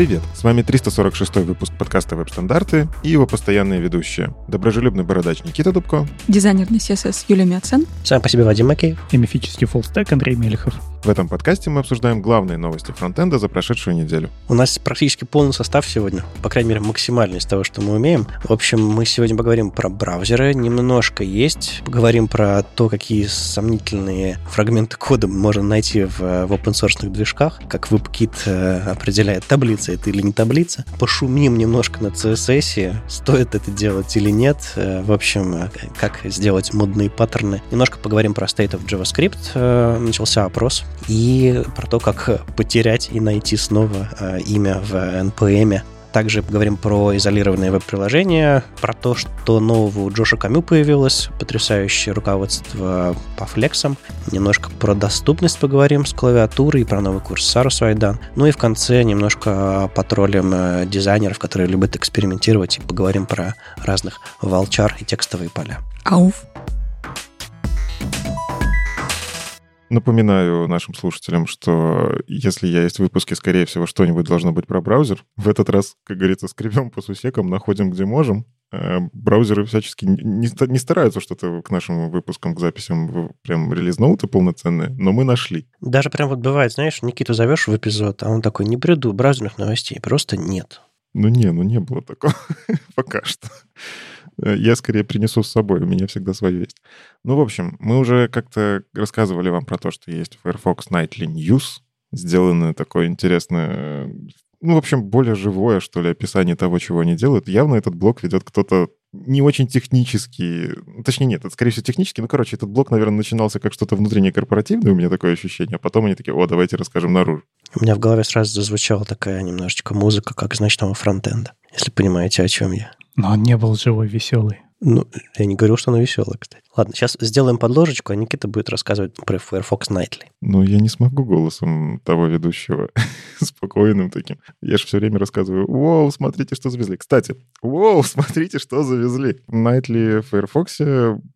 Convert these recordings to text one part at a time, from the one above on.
Привет! С вами 346 выпуск подкаста «Веб-стандарты» и его постоянные ведущие. Доброжелюбный бородач Никита Дубко. Дизайнер на CSS Юлия Мяцен. Сам по себе Вадим Макеев. И мифический фуллстек Андрей Мелехов. В этом подкасте мы обсуждаем главные новости фронтенда за прошедшую неделю. У нас практически полный состав сегодня, по крайней мере, максимальный из того, что мы умеем. В общем, мы сегодня поговорим про браузеры, немножко есть, поговорим про то, какие сомнительные фрагменты кода можно найти в, в open-source движках, как WebKit э, определяет, таблица это или не таблица. Пошумим немножко на CSS, стоит это делать или нет. Э, в общем, э, как сделать модные паттерны. Немножко поговорим про State of JavaScript. Начался опрос и про то, как потерять и найти снова э, имя в NPM. Также поговорим про изолированные веб-приложения, про то, что нового у Джоша Камю появилось, потрясающее руководство по флексам, немножко про доступность поговорим с клавиатурой, про новый курс Сару Свайдан. Ну и в конце немножко потроллим э, дизайнеров, которые любят экспериментировать, и поговорим про разных волчар и текстовые поля. Ауф. Напоминаю нашим слушателям, что если я есть в выпуске, скорее всего, что-нибудь должно быть про браузер. В этот раз, как говорится, скребем по сусекам, находим, где можем. Э, браузеры всячески не, не стараются что-то к нашим выпускам, к записям прям релиз-ноуты полноценные, но мы нашли. Даже прям вот бывает, знаешь, Никиту зовешь в эпизод, а он такой, не приду браузерных новостей, просто нет. Ну не, ну не было такого пока что. Э, я скорее принесу с собой, у меня всегда свое есть. Ну, в общем, мы уже как-то рассказывали вам про то, что есть Firefox Nightly News, сделанное такое интересное, ну, в общем, более живое, что ли, описание того, чего они делают. Явно этот блог ведет кто-то не очень технический, точнее нет, это скорее всего технический, ну, короче, этот блог, наверное, начинался как что-то внутреннее корпоративное, у меня такое ощущение, а потом они такие, о, давайте расскажем наружу. У меня в голове сразу зазвучала такая немножечко музыка, как из ночного фронтенда, если понимаете, о чем я. Но он не был живой, веселый. Ну, я не говорил, что она веселая, кстати. Ладно, сейчас сделаем подложечку, а Никита будет рассказывать про Firefox Nightly. Ну, я не смогу голосом того ведущего спокойным таким. Я же все время рассказываю, вау, смотрите, что завезли. Кстати, вау, смотрите, что завезли. Nightly в Firefox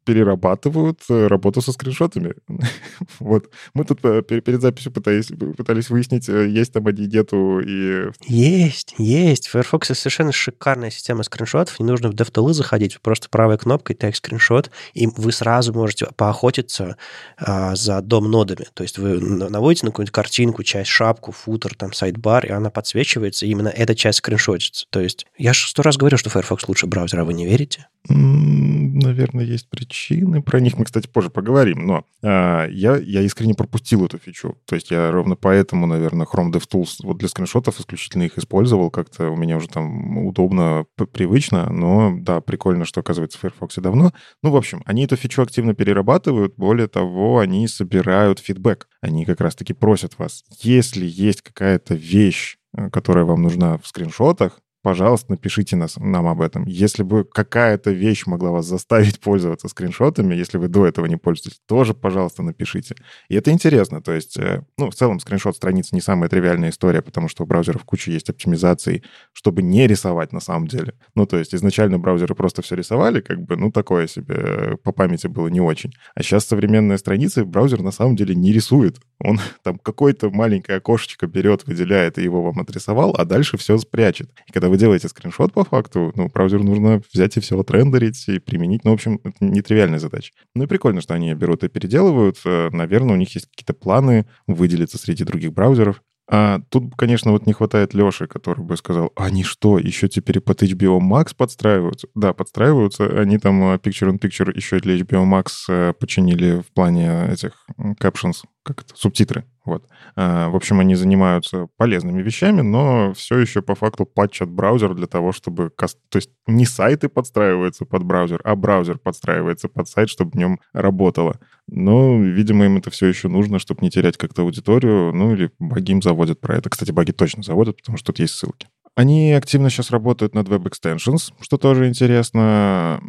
перерабатывают э, работу со скриншотами. вот. Мы тут э, перед записью пытались, пытались выяснить, э, есть там они, нету и... Есть, есть. В Firefox совершенно шикарная система скриншотов. Не нужно в DevTools заходить, просто правой кнопкой тег скриншот, и вы сразу можете поохотиться а, за дом-нодами. То есть вы наводите на какую-нибудь картинку, часть, шапку, футер, там, сайдбар, и она подсвечивается, и именно эта часть скриншотится. То есть я же сто раз говорю, что Firefox лучше браузера, а вы не верите? Наверное, есть причины. Про них мы, кстати, позже поговорим. Но а, я, я искренне пропустил эту фичу. То есть я ровно поэтому, наверное, Chrome DevTools вот для скриншотов исключительно их использовал. Как-то у меня уже там удобно, привычно. Но да, прикольно, что оказывается в Firefox давно. Ну, в общем, они эту фичу активно перерабатывают. Более того, они собирают фидбэк. Они как раз-таки просят вас, если есть какая-то вещь, э, которая вам нужна в скриншотах, пожалуйста, напишите нас, нам об этом. Если бы какая-то вещь могла вас заставить пользоваться скриншотами, если вы до этого не пользуетесь, тоже, пожалуйста, напишите. И это интересно. То есть, э, ну, в целом, скриншот страницы не самая тривиальная история, потому что у браузеров куча есть оптимизаций, чтобы не рисовать на самом деле. Ну, то есть, изначально браузеры просто все рисовали, как бы, ну, такое себе, э, по памяти было не очень. А сейчас современные страницы браузер на самом деле не рисует. Он там какое-то маленькое окошечко берет, выделяет и его вам отрисовал, а дальше все спрячет. И когда вы делаете скриншот по факту, ну, браузеру нужно взять и все отрендерить и применить. Ну, в общем, это нетривиальная задача. Ну и прикольно, что они берут и переделывают. Э, наверное, у них есть какие-то планы выделиться среди других браузеров. А тут, конечно, вот не хватает Леши, который бы сказал, они что, еще теперь под HBO Max подстраиваются? Да, подстраиваются. Они там э, Picture-in-Picture еще для HBO Max э, починили в плане этих captions, как это, субтитры. Вот. А, в общем, они занимаются полезными вещами, но все еще по факту патчат браузер для того, чтобы... То есть не сайты подстраиваются под браузер, а браузер подстраивается под сайт, чтобы в нем работало. Но, видимо, им это все еще нужно, чтобы не терять как-то аудиторию. Ну или баги им заводят про это. Кстати, баги точно заводят, потому что тут есть ссылки. Они активно сейчас работают над Web Extensions, что тоже интересно,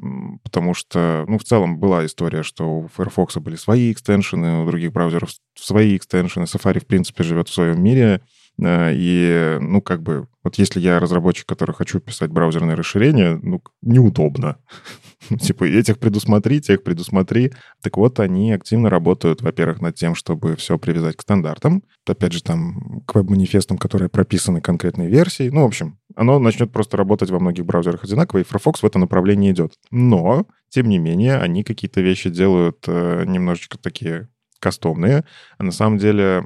потому что, ну, в целом была история, что у Firefox были свои экстеншены, у других браузеров свои экстеншены. Safari, в принципе, живет в своем мире. Э, и, ну, как бы, вот если я разработчик, который хочу писать браузерное расширение, ну, неудобно. типа, этих предусмотри, тех предусмотри. Так вот, они активно работают, во-первых, над тем, чтобы все привязать к стандартам. Опять же, там, к веб-манифестам, которые прописаны конкретной версией. Ну, в общем, оно начнет просто работать во многих браузерах одинаково, и Firefox в это направление идет. Но, тем не менее, они какие-то вещи делают э, немножечко такие кастомные. А на самом деле,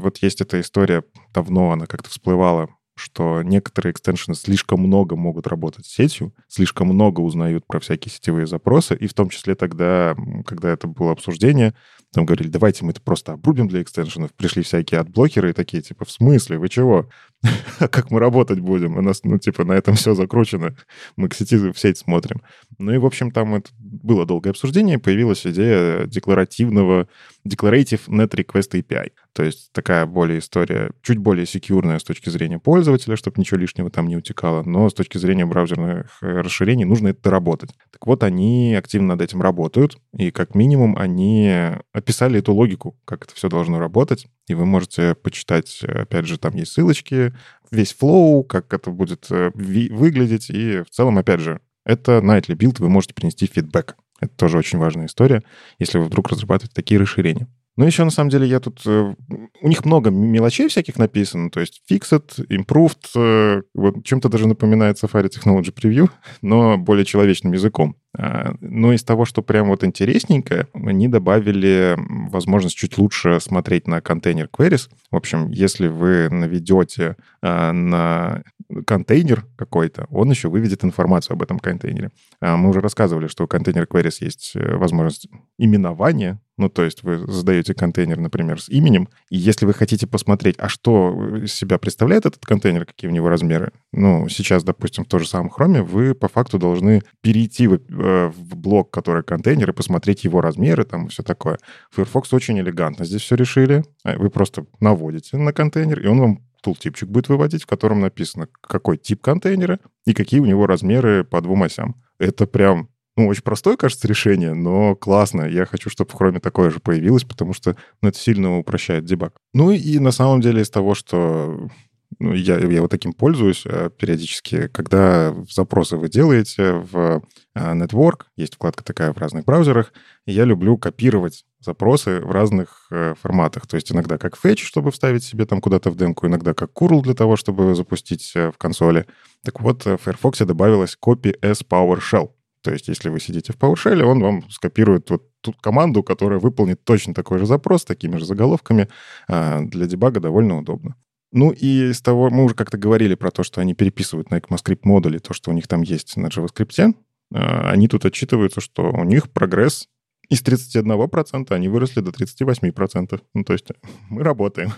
вот есть эта история, давно она как-то всплывала, что некоторые extension ы слишком много могут работать с сетью, слишком много узнают про всякие сетевые запросы, и в том числе тогда, когда это было обсуждение, там говорили, давайте мы это просто обрубим для extension ов. Пришли всякие adblocker ы и такие, типа, в смысле, вы чего? как мы работать будем? У нас, ну, типа, на этом все закручено. Мы к сети в сеть смотрим. Ну и, в общем, там это было долгое обсуждение, появилась идея декларативного Declarative Net Request API. То есть такая более история, чуть более секьюрная с точки зрения пользователя, чтобы ничего лишнего там не утекало, но с точки зрения браузерных э, расширений нужно это доработать. Так вот, они активно над этим работают, и как минимум они описали эту логику, как это все должно работать, и вы можете почитать, опять же, там есть ссылочки, весь флоу, как это будет э, выглядеть, и в целом, опять же, это nightly build, вы можете принести фидбэк. Это тоже очень важная история, если вы вдруг разрабатываете такие расширения. Ну, еще, на самом деле, я тут... Э, у них много мелочей всяких написано, то есть fixed, improved, э, вот чем-то даже напоминает Safari Technology Preview, но более человечным языком. А, но из того, что прям вот интересненькое, они добавили возможность чуть лучше смотреть на контейнер queries. В общем, если вы наведете на контейнер какой-то, он еще выведет информацию об этом контейнере. А, мы уже рассказывали, что у контейнер queries есть э, возможность именования, ну, то есть вы задаете контейнер, например, с именем, и если вы хотите посмотреть, а что из себя представляет этот контейнер, какие у него размеры, ну, сейчас, допустим, в том же самом Chrome вы по факту должны перейти в, э, в блок, который контейнер, и посмотреть его размеры там и все такое. Firefox очень элегантно здесь все решили. Вы просто наводите на контейнер, и он вам тултипчик будет выводить, в котором написано, какой тип контейнера и какие у него размеры по двум осям. Это прям ну, очень простое, кажется, решение, но классно. Я хочу, чтобы в Chrome такое же появилось, потому что ну, это сильно упрощает дебаг. Ну и на самом деле из того, что ну, я, я вот таким пользуюсь э, периодически, когда запросы вы делаете в э, Network, есть вкладка такая в разных браузерах, и я люблю копировать запросы в разных э, форматах. То есть иногда как fetch, чтобы вставить себе там куда-то в демку, иногда как curl для того, чтобы запустить в консоли. Так вот, в Firefox добавилась copy as PowerShell. То есть, если вы сидите в PowerShell, он вам скопирует вот ту команду, которая выполнит точно такой же запрос с такими же заголовками. Для дебага довольно удобно. Ну и из того, мы уже как-то говорили про то, что они переписывают на ECMAScript модули, то, что у них там есть на JavaScript. А, они тут отчитываются, что у них прогресс из 31% они выросли до 38%. Ну, то есть мы работаем.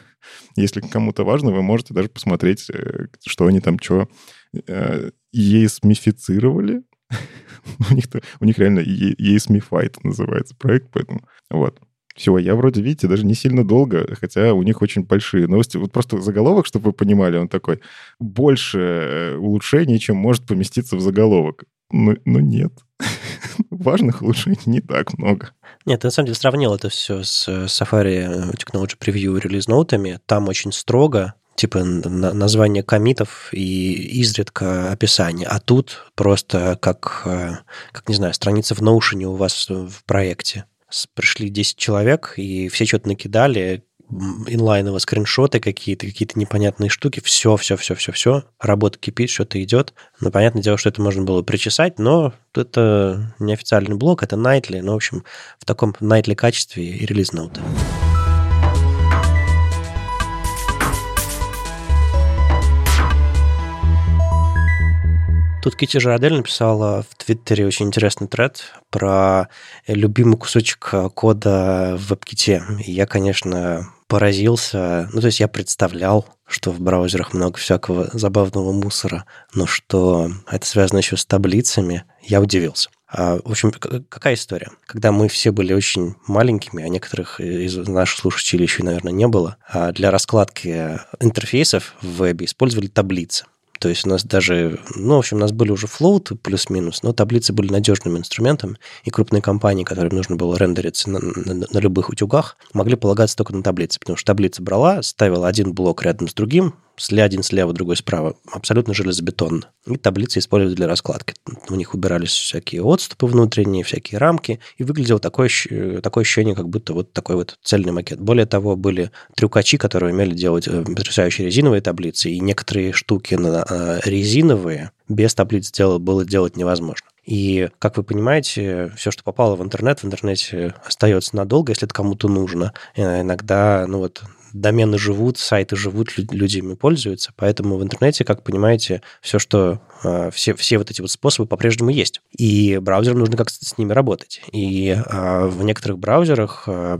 Если кому-то важно, вы можете даже посмотреть, э, что они там, что э, есмифицировали у, них, у них реально ESMified называется проект, поэтому вот. Все, я вроде, видите, даже не сильно долго, хотя у них очень большие новости. Вот просто заголовок, чтобы вы понимали, он такой, больше э, улучшений, чем может поместиться в заголовок. Ну, ну нет. Важных улучшений не так много. Нет, ты на самом деле сравнил это все с Safari Technology Preview релиз-ноутами. Там очень строго, типа название комитов и изредка описание. А тут просто как, э, как не знаю, страница в Notion у вас в проекте. Пришли 10 человек, и все что-то накидали, инлайново скриншоты какие-то, какие-то непонятные штуки, все, все, все, все, все, работа кипит, что-то идет. Ну, понятное дело, что это можно было причесать, но это неофициальный блок, это Nightly, ну, в общем, в таком Nightly качестве и релиз ноута. Тут Кити Жирадель написала в Твиттере очень интересный тред про любимый кусочек кода в WebKit. И я, конечно, поразился. Ну, то есть я представлял, что в браузерах много всякого забавного мусора, но что это связано еще с таблицами, я удивился. А, в общем, какая история? Когда мы все были очень маленькими, а некоторых из наших слушателей еще, наверное, не было, а для раскладки интерфейсов в вебе использовали таблицы. То есть у нас даже, ну, в общем, у нас были уже флоуты плюс-минус, но таблицы были надежным инструментом, и крупные компании, которым нужно было рендериться на, на, на любых утюгах, могли полагаться только на таблицы, потому что таблица брала, ставила один блок рядом с другим, один слева, другой справа, абсолютно железобетонно. И таблицы использовали для раскладки. У них убирались всякие отступы внутренние, всякие рамки, и выглядело такое, такое ощущение, как будто вот такой вот цельный макет. Более того, были трюкачи, которые умели делать э, потрясающие резиновые таблицы, и некоторые штуки э, резиновые без таблиц делать, было делать невозможно. И, как вы понимаете, все, что попало в интернет, в интернете остается надолго, если это кому-то нужно. Э, иногда, ну вот, домены живут, сайты живут, люди ими пользуются, поэтому в интернете, как понимаете, все, что э, все, все вот эти вот способы по-прежнему есть. И браузерам нужно как-то с ними работать. И э, в некоторых браузерах, э,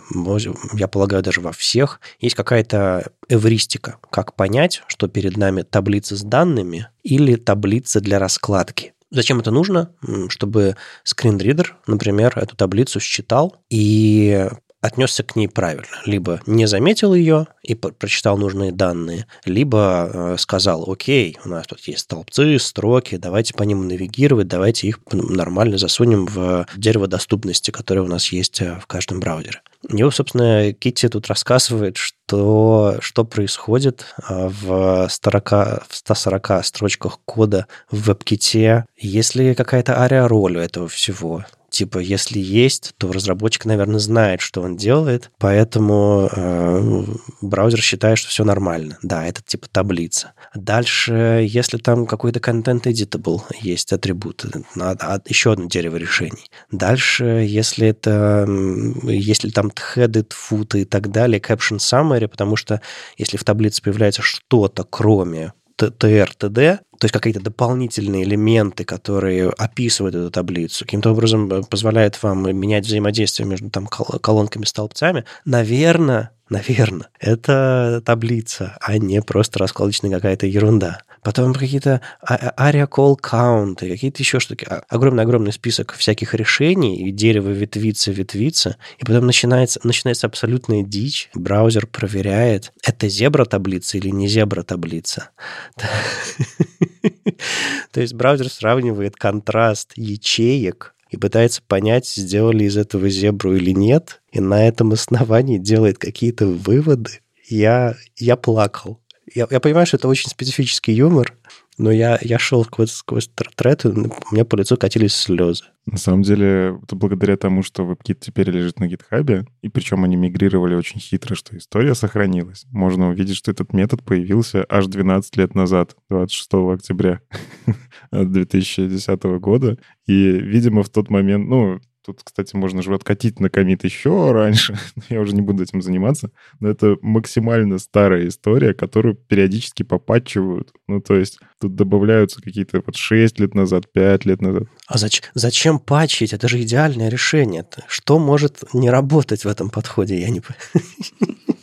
я полагаю, даже во всех, есть какая-то эвристика, как понять, что перед нами таблица с данными или таблица для раскладки. Зачем это нужно? Чтобы скринридер, например, эту таблицу считал и отнесся к ней правильно. Либо не заметил ее и прочитал нужные данные, либо э, сказал, окей, у нас тут есть столбцы, строки, давайте по ним навигировать, давайте их нормально засунем в дерево доступности, которое у нас есть э, в каждом браузере. И, собственно, Китти тут рассказывает, что, что происходит э, в, 40, в 140 строчках кода в WebKit, если какая-то ария-роль у этого всего, Типа, если есть, то разработчик, наверное, знает, что он делает, поэтому э, браузер считает, что все нормально. Да, это типа таблица. Дальше, если там какой-то контент editable есть атрибут, еще одно дерево решений. Дальше, если это, если там headed, foot и так далее, caption summary, потому что если в таблице появляется что-то, кроме TD, то есть какие-то дополнительные элементы, которые описывают эту таблицу, каким-то образом э, позволяют вам менять взаимодействие между там колонками, столбцами, наверное, наверное, это таблица, а не просто раскладочная какая-то ерунда. Потом какие-то area call count, какие-то еще штуки. Огромный-огромный список всяких решений, и дерево ветвится, ветвится, и потом начинается, начинается абсолютная дичь. Браузер проверяет, это зебра-таблица или не зебра-таблица. То есть браузер сравнивает контраст ячеек и пытается понять, сделали из этого зебру или нет, и на этом основании делает какие-то выводы. Я, я плакал. Я, я понимаю, что это очень специфический юмор, но я, я шел сквозь, сквозь трет, и у меня по лицу катились слезы. На самом деле, это благодаря тому, что WebKit теперь лежит на гитхабе, и причем они мигрировали очень хитро, что история сохранилась. Можно увидеть, что этот метод появился аж 12 лет назад, 26 октября 2010 года. И, видимо, в тот момент, ну, Тут, кстати, можно же откатить на комит еще раньше. Я уже не буду этим заниматься. Но это максимально старая история, которую периодически попатчивают. Ну, то есть тут добавляются какие-то вот 6 лет назад, 5 лет назад. А зач- зачем патчить? Это же идеальное решение. -то. Что может не работать в этом подходе? Я не понимаю.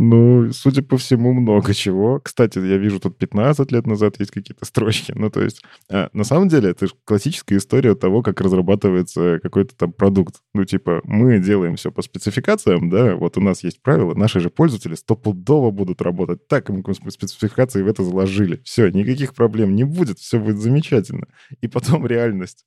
Ну, судя по всему, много чего. Кстати, я вижу, тут 15 лет назад есть какие-то строчки. Ну, то есть, а, на самом деле, это классическая история того, как разрабатывается какой-то там продукт. Ну, типа, мы делаем все по спецификациям, да, вот у нас есть правила, наши же пользователи стопудово будут работать так, мы спецификации в это заложили. Все, никаких проблем не будет, все будет замечательно. И потом реальность.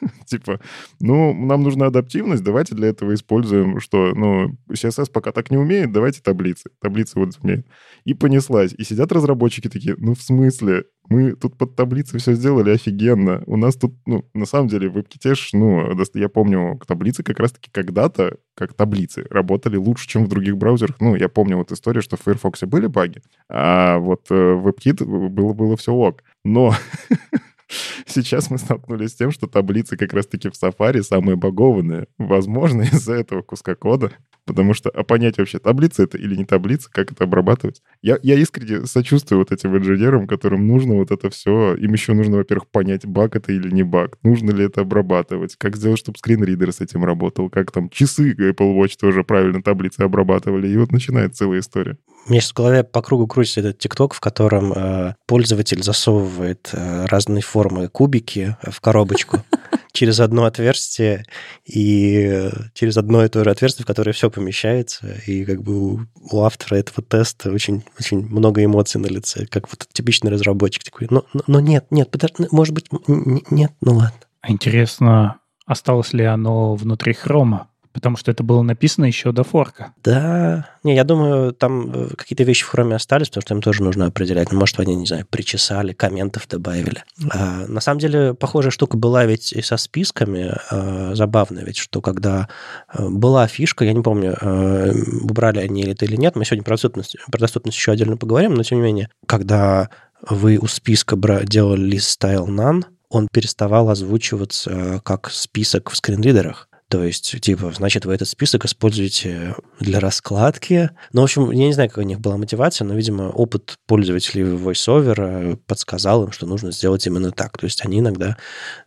Типа, ну, нам нужна адаптивность, давайте для этого используем, что, ну, CSS пока так не умеет, давайте таблицы. Таблицы вот умеют. И понеслась. И сидят разработчики такие, ну, в смысле? Мы тут под таблицы все сделали офигенно. У нас тут, ну, на самом деле, в WebKit, ну, я помню, таблицы как раз-таки когда-то, как таблицы, работали лучше, чем в других браузерах. Ну, я помню вот историю, что в Firefox были баги, а вот э, в WebKit было, было все ок. Но Сейчас мы столкнулись с тем, что таблицы как раз-таки в Safari самые багованные. Возможно, из-за этого куска кода Потому что а понять вообще, таблица это или не таблица, как это обрабатывать. Я, я искренне сочувствую вот этим инженерам, которым нужно вот это все. Им еще нужно, во-первых, понять, баг это или не баг. Нужно ли это обрабатывать. Как сделать, чтобы скринридер с этим работал. Как там часы Apple Watch тоже правильно таблицы обрабатывали. И вот начинается целая история. У меня сейчас в голове по кругу крутится этот ТикТок, в котором э, пользователь засовывает э, разные формы кубики в коробочку через одно отверстие и через одно и то же отверстие, в которое все помещается. И как бы у, автора этого теста очень, очень много эмоций на лице, как вот типичный разработчик такой. Но, но, но нет, нет, подожди, может быть, нет, ну ладно. А интересно, осталось ли оно внутри хрома? Потому что это было написано еще до форка. Да. Не, я думаю, там э, какие-то вещи в хроме остались, потому что им тоже нужно определять. Ну, может, они, не знаю, причесали, комментов добавили. А, на самом деле, похожая штука была ведь и со списками. А, забавно ведь, что когда а, была фишка, я не помню, а, убрали они это или нет, мы сегодня про доступность, про доступность еще отдельно поговорим, но тем не менее, когда вы у списка делали list style none, он переставал озвучиваться как список в скринридерах. То есть, типа, значит, вы этот список используете для раскладки. Ну, в общем, я не знаю, какая у них была мотивация, но, видимо, опыт пользователей VoiceOver подсказал им, что нужно сделать именно так. То есть они иногда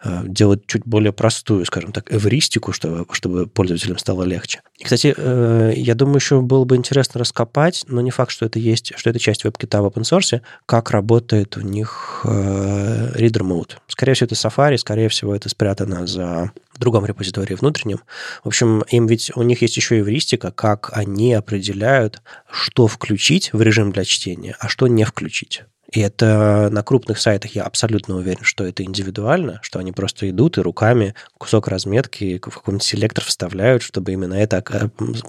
э, делают чуть более простую, скажем так, эвристику, чтобы, чтобы пользователям стало легче. И, кстати, э, я думаю, еще было бы интересно раскопать, но не факт, что это есть, что это часть WebKit в open source, как работает у них э, reader mode. Скорее всего, это Safari, скорее всего, это спрятано за в другом репозитории внутреннем. В общем, им ведь у них есть еще эвристика, как они определяют, что включить в режим для чтения, а что не включить. И это на крупных сайтах я абсолютно уверен, что это индивидуально, что они просто идут и руками кусок разметки в какой-нибудь селектор вставляют, чтобы именно это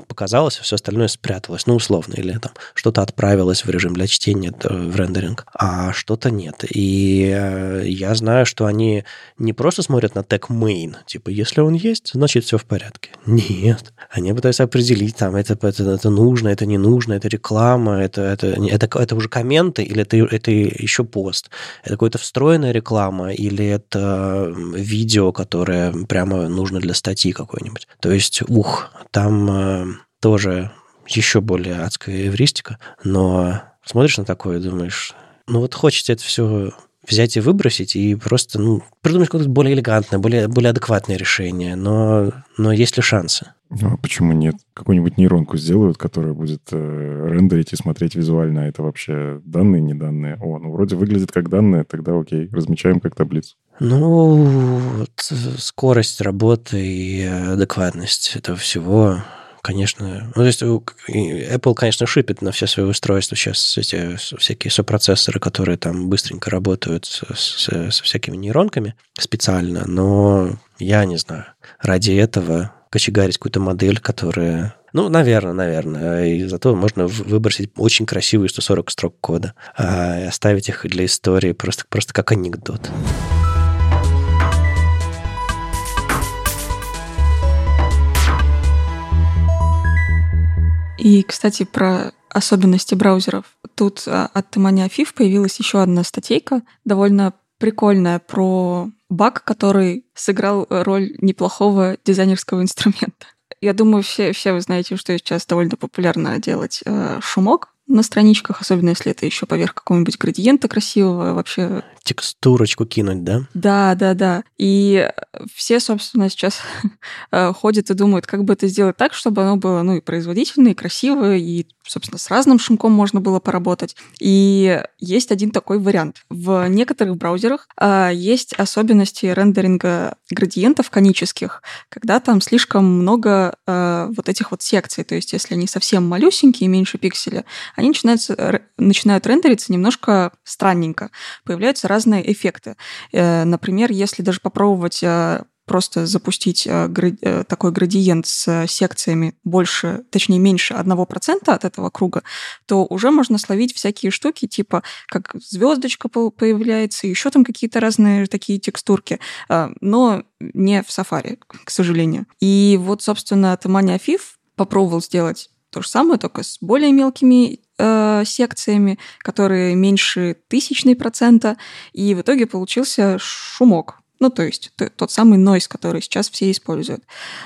показалось, а все остальное спряталось, ну, условно, или там что-то отправилось в режим для чтения, в рендеринг, а что-то нет. И э, я знаю, что они не просто смотрят на тег main, типа, если он есть, значит, все в порядке. Нет. Они пытаются определить, там, это, это, это нужно, это не нужно, это реклама, это, это, это, это уже комменты, или это, это это еще пост. Это какая-то встроенная реклама или это видео, которое прямо нужно для статьи какой-нибудь. То есть, ух, там э, тоже еще более адская эвристика, но смотришь на такое и думаешь, ну вот хочется это все взять и выбросить, и просто ну, придумать какое-то более элегантное, более, более адекватное решение. Но, но есть ли шансы? Ну, а почему нет? Какую-нибудь нейронку сделают, которая будет э, рендерить и смотреть визуально, а это вообще данные, не данные? О, ну вроде выглядит как данные, тогда окей, размечаем как таблицу. Ну, вот, скорость работы и адекватность этого всего конечно. Ну, то есть Apple, конечно, шипит на все свои устройства сейчас эти всякие сопроцессоры, которые там быстренько работают с, с, с всякими нейронками специально, но я не знаю. Ради этого кочегарить какую-то модель, которая... Ну, наверное, наверное. И зато можно выбросить очень красивые 140 строк кода а, оставить их для истории просто, просто как анекдот. И, кстати, про особенности браузеров. Тут а, от Тимани Афиф появилась еще одна статейка, довольно прикольная, про баг, который сыграл роль неплохого дизайнерского инструмента. Я думаю, все, все вы знаете, что сейчас довольно популярно делать э, шумок на страничках, особенно если это еще поверх какого-нибудь градиента красивого, вообще текстурочку кинуть, да? Да, да, да. И все, собственно, сейчас э, ходят и думают, как бы это сделать так, чтобы оно было, ну, и производительное, и красивое, и, собственно, с разным шумком можно было поработать. И есть один такой вариант. В некоторых браузерах а, есть особенности рендеринга градиентов конических, когда там слишком много а, вот этих вот секций. То есть, если они совсем малюсенькие, меньше пикселя, они начинают, начинают рендериться немножко странненько. Появляются разные эффекты. Э, например, если даже попробовать э, просто запустить э, такой градиент с секциями больше, точнее, меньше 1% от этого круга, то уже можно словить всякие штуки, типа как звездочка появляется, еще там какие-то разные такие текстурки, но не в Safari, к сожалению. И вот, собственно, Тамани Афиф попробовал сделать то же самое, только с более мелкими э, секциями, которые меньше тысячной процента, и в итоге получился шумок. Ну, то есть тот самый нойс, который сейчас все используют.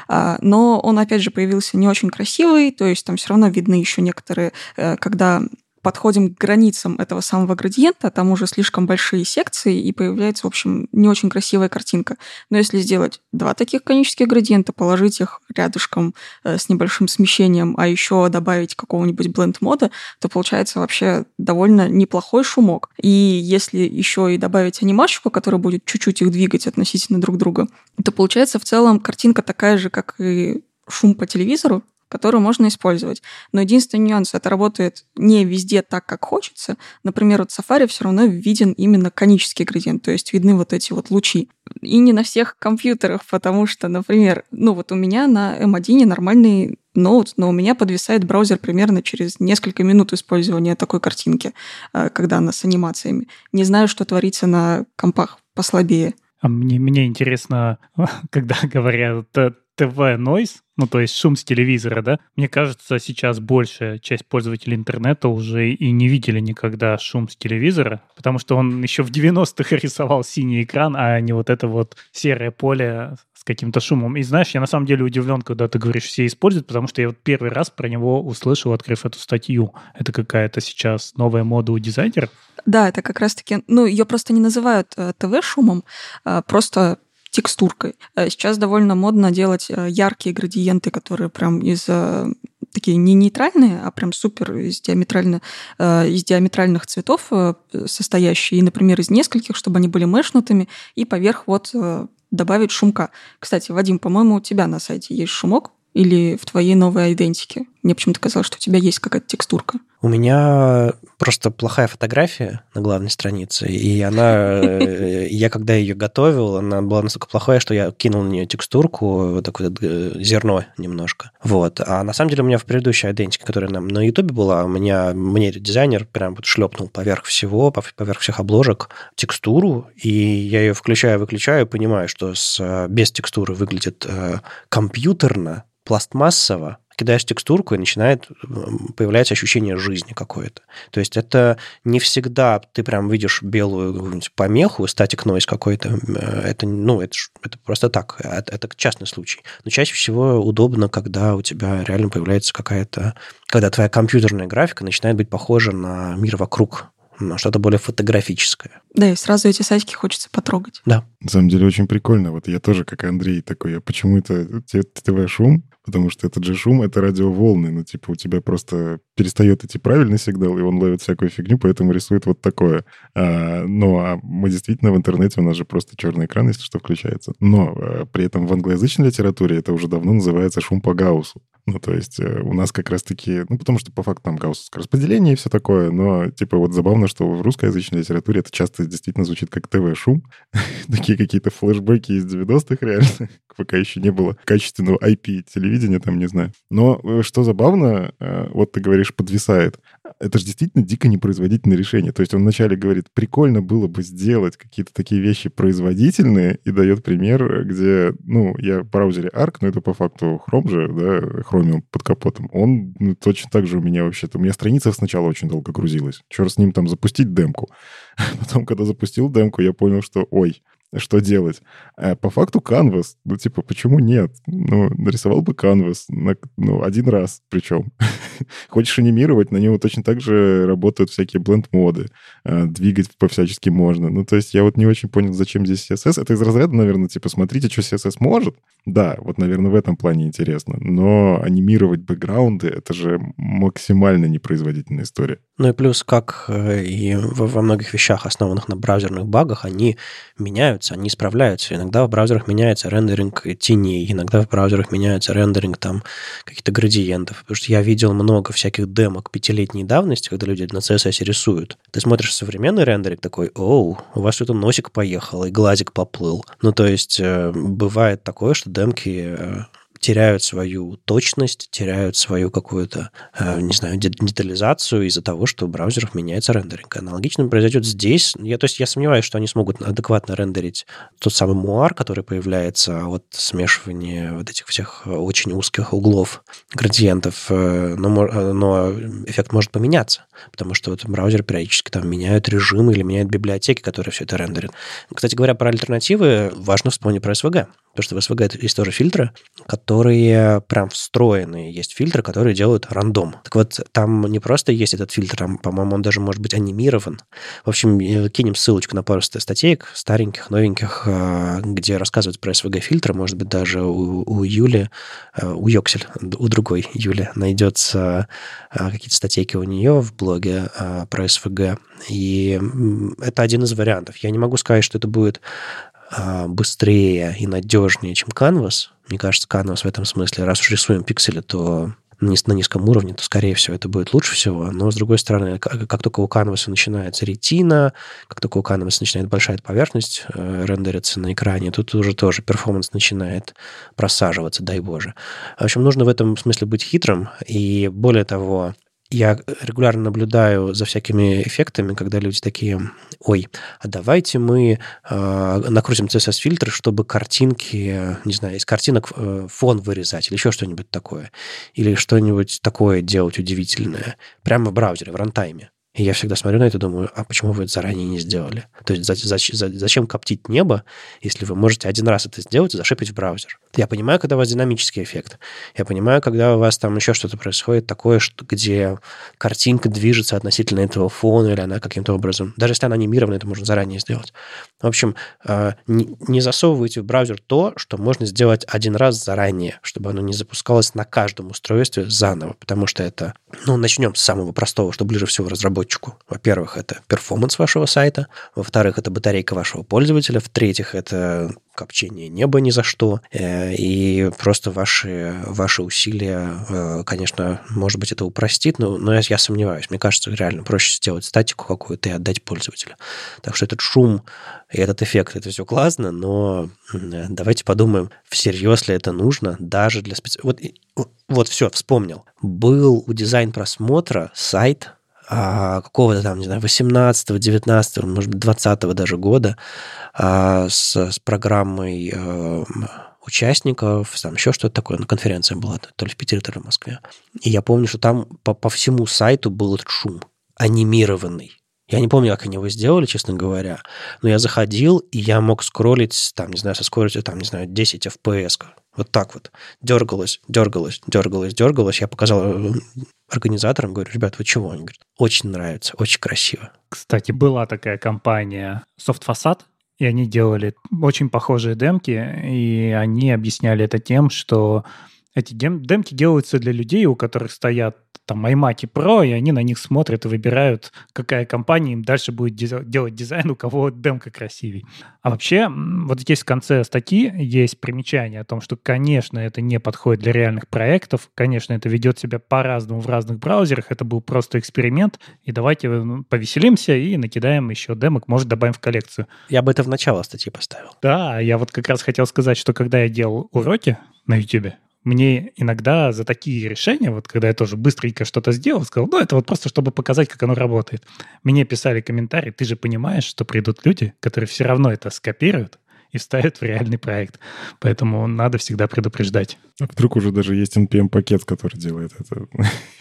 А, но он, опять же, появился не очень красивый, то есть там все равно видны еще некоторые, э, когда подходим к границам этого самого градиента, там уже слишком большие секции, и появляется, в общем, не очень красивая картинка. Но если сделать два таких конических градиента, положить их рядышком э, с небольшим смещением, а еще добавить какого-нибудь бленд-мода, то получается вообще довольно неплохой шумок. И если еще и добавить анимашку, которая будет чуть-чуть их двигать относительно друг друга, то получается в целом картинка такая же, как и шум по телевизору, которую можно использовать. Но единственный нюанс, это работает не везде так, как хочется. Например, вот Safari все равно виден именно конический градиент, то есть видны вот эти вот лучи. И не на всех компьютерах, потому что, например, ну вот у меня на M1 нормальный ноут, но у меня подвисает браузер примерно через несколько минут использования такой картинки, э, когда она с анимациями. Не знаю, что творится на компах послабее. А мне, мне интересно, когда говорят ТВ-нойз, ну, то есть шум с телевизора, да, мне кажется, сейчас большая часть пользователей интернета уже и не видели никогда шум с телевизора, потому что он еще в 90-х рисовал синий экран, а не вот это вот серое поле с каким-то шумом. И знаешь, я на самом деле удивлен, когда ты говоришь, все используют, потому что я вот первый раз про него услышал, открыв эту статью. Это какая-то сейчас новая мода у дизайнеров? Да, это как раз-таки, ну, ее просто не называют э, ТВ-шумом, а просто текстуркой. Э, сейчас довольно модно делать э, яркие градиенты, которые прям из э, такие не нейтральные, а прям супер из, диаметрально, из диаметральных цветов состоящие, и, например, из нескольких, чтобы они были мэшнутыми, и поверх вот добавить шумка. Кстати, Вадим, по-моему, у тебя на сайте есть шумок или в твоей новой идентике? Мне почему-то казалось, что у тебя есть какая-то текстурка. У меня просто плохая фотография на главной странице, и она, э, я когда ее готовил, она была настолько плохая, что я кинул на нее текстурку, вот такое э, зерно немножко. Вот. А на самом деле у меня в предыдущей идентике, которая на Ютубе была, у меня мне дизайнер прям вот шлепнул поверх всего, поверх всех обложек текстуру, и я ее включаю, выключаю, понимаю, что с, э, без текстуры выглядит э, компьютерно, пластмассово, кидаешь текстурку, и начинает появляться ощущение жизни какое-то. То есть это не всегда ты прям видишь белую помеху, статик нойз какой-то. Э, это, ну, это, это просто так. Это, это частный случай. Но чаще всего удобно, когда у тебя реально появляется какая-то... Когда твоя компьютерная графика начинает быть похожа на мир вокруг на что-то более фотографическое. Да, и сразу эти сайтики хочется потрогать. Да. На самом деле очень прикольно. Вот я тоже, как Андрей, такой, я почему это ТВ-шум? Потому что этот же шум — это радиоволны. Ну, типа, у тебя просто перестает идти правильный сигнал, и он ловит всякую фигню, поэтому рисует вот такое. А, ну, а мы действительно в интернете, у нас же просто черный экран, если что, включается. Но а, при этом в англоязычной литературе это уже давно называется шум по Гауссу. Ну, то есть э, у нас как раз-таки... Ну, потому что по факту там гауссовское распределение и все такое, но, типа, вот забавно, что в русскоязычной литературе это часто действительно звучит как ТВ-шум. Такие какие-то флешбеки из 90-х, реально, пока еще не было качественного IP-телевидения, там, не знаю. Но э, что забавно, э, вот ты говоришь, подвисает. Это же действительно дико непроизводительное решение. То есть он вначале говорит, прикольно было бы сделать какие-то такие вещи производительные, и дает пример, где, ну, я в браузере Arc, но это по факту Chrome же, да, Chromium под капотом, он ну, точно так же у меня вообще-то... У меня страница сначала очень долго грузилась. Черт с ним там запустить демку. Потом, когда запустил демку, я понял, что, ой, что делать. А по факту Canvas, ну, типа, почему нет? Ну, нарисовал бы на, ну, один раз причем. Хочешь анимировать, на него точно так же работают всякие бленд-моды. А, двигать по-всячески можно. Ну, то есть я вот не очень понял, зачем здесь CSS. Это из разряда, наверное, типа, смотрите, что CSS может. Да, вот, наверное, в этом плане интересно. Но анимировать бэкграунды — это же максимально непроизводительная история. Ну и плюс, как э, и во многих вещах, основанных на браузерных багах, они меняются, они исправляются. Иногда в браузерах меняется рендеринг теней, иногда в браузерах меняется рендеринг там каких-то градиентов. Потому что я видел много всяких демок пятилетней давности, когда люди на CSS рисуют. Ты смотришь современный рендеринг такой, оу, у вас что-то носик поехал, и глазик поплыл. Ну, то есть э, бывает такое, что демки э, теряют свою точность, теряют свою какую-то, э, не знаю, детализацию из-за того, что в браузерах меняется рендеринг. Аналогично произойдет здесь. Я, то есть я сомневаюсь, что они смогут адекватно рендерить тот самый муар, который появляется от смешивания вот этих всех очень узких углов градиентов, э, но, э, но эффект может поменяться, потому что вот браузеры периодически там меняют режимы или меняют библиотеки, которые все это рендерят. Кстати говоря, про альтернативы важно вспомнить про SVG. Потому что в SVG есть тоже фильтры, которые прям встроенные. Есть фильтры, которые делают рандом. Так вот, там не просто есть этот фильтр, там, по-моему, он даже может быть анимирован. В общем, кинем ссылочку на пару статей стареньких, новеньких, а, где рассказывают про SVG-фильтры. Может быть, даже у, у Юли, а, у Йоксель, у другой Юли найдется какие-то статейки у нее в блоге про SVG. И это один из вариантов. Я не могу сказать, что это будет быстрее и надежнее, чем Canvas. Мне кажется, Canvas в этом смысле, раз уж рисуем пиксели, то на низком уровне, то, скорее всего, это будет лучше всего. Но, с другой стороны, как, как только у Canvas начинается ретина, как только у Canvas начинает большая поверхность э, рендериться на экране, тут уже тоже перформанс начинает просаживаться, дай боже. В общем, нужно в этом смысле быть хитрым. И более того, я регулярно наблюдаю за всякими эффектами, когда люди такие, ой, а давайте мы э, накрутим CSS-фильтры, чтобы картинки, не знаю, из картинок э, фон вырезать или еще что-нибудь такое. Или что-нибудь такое делать удивительное. Прямо в браузере, в рантайме. И я всегда смотрю на это и думаю, а почему вы это заранее не сделали? То есть зачем коптить небо, если вы можете один раз это сделать и зашипить в браузер? Я понимаю, когда у вас динамический эффект. Я понимаю, когда у вас там еще что-то происходит такое, что, где картинка движется относительно этого фона, или она каким-то образом... Даже если она анимирована, это можно заранее сделать. В общем, а, не засовывайте в браузер то, что можно сделать один раз заранее, чтобы оно не запускалось на каждом устройстве заново, потому что это... Ну, начнем с самого простого, что ближе всего разработчику разработчику. Во-первых, это перформанс вашего сайта. Во-вторых, это батарейка вашего пользователя. В-третьих, это копчение неба ни за что. Э, и просто ваши, ваши усилия, э, конечно, может быть, это упростит, но, но я, я сомневаюсь. Мне кажется, реально проще сделать статику какую-то и отдать пользователю. Так что этот шум и этот эффект, это все классно, но давайте подумаем, всерьез ли это нужно даже для специ... Вот, вот все, вспомнил. Был у дизайн-просмотра сайт, а, какого-то там, не знаю, 18 19 может быть, 20 даже года а, с, с программой а, участников, там еще что-то такое, на конференция была, то ли в Питере, то ли в Москве. И я помню, что там по, по всему сайту был этот шум анимированный. Я не помню, как они его сделали, честно говоря, но я заходил, и я мог скроллить, там, не знаю, со скоростью, там, не знаю, 10 FPS. Вот так вот. Дергалось, дергалось, дергалось, дергалось. Я показал э, организаторам, говорю, ребят, вы чего? Они говорят, очень нравится, очень красиво. Кстати, была такая компания SoftFacade, и они делали очень похожие демки, и они объясняли это тем, что эти дем демки делаются для людей, у которых стоят там iMac Pro, и они на них смотрят и выбирают, какая компания им дальше будет делать дизайн, у кого демка красивей. А вообще, вот здесь в конце статьи есть примечание о том, что, конечно, это не подходит для реальных проектов, конечно, это ведет себя по-разному в разных браузерах, это был просто эксперимент, и давайте ну, повеселимся и накидаем еще демок, может, добавим в коллекцию. Я бы это в начало статьи поставил. Да, я вот как раз хотел сказать, что когда я делал уроки на YouTube, мне иногда за такие решения, вот когда я тоже быстренько что-то сделал, сказал, ну, это вот просто чтобы показать, как оно работает. Мне писали комментарии, ты же понимаешь, что придут люди, которые все равно это скопируют и вставят в реальный проект. Поэтому надо всегда предупреждать. А вдруг уже даже есть NPM-пакет, который делает это.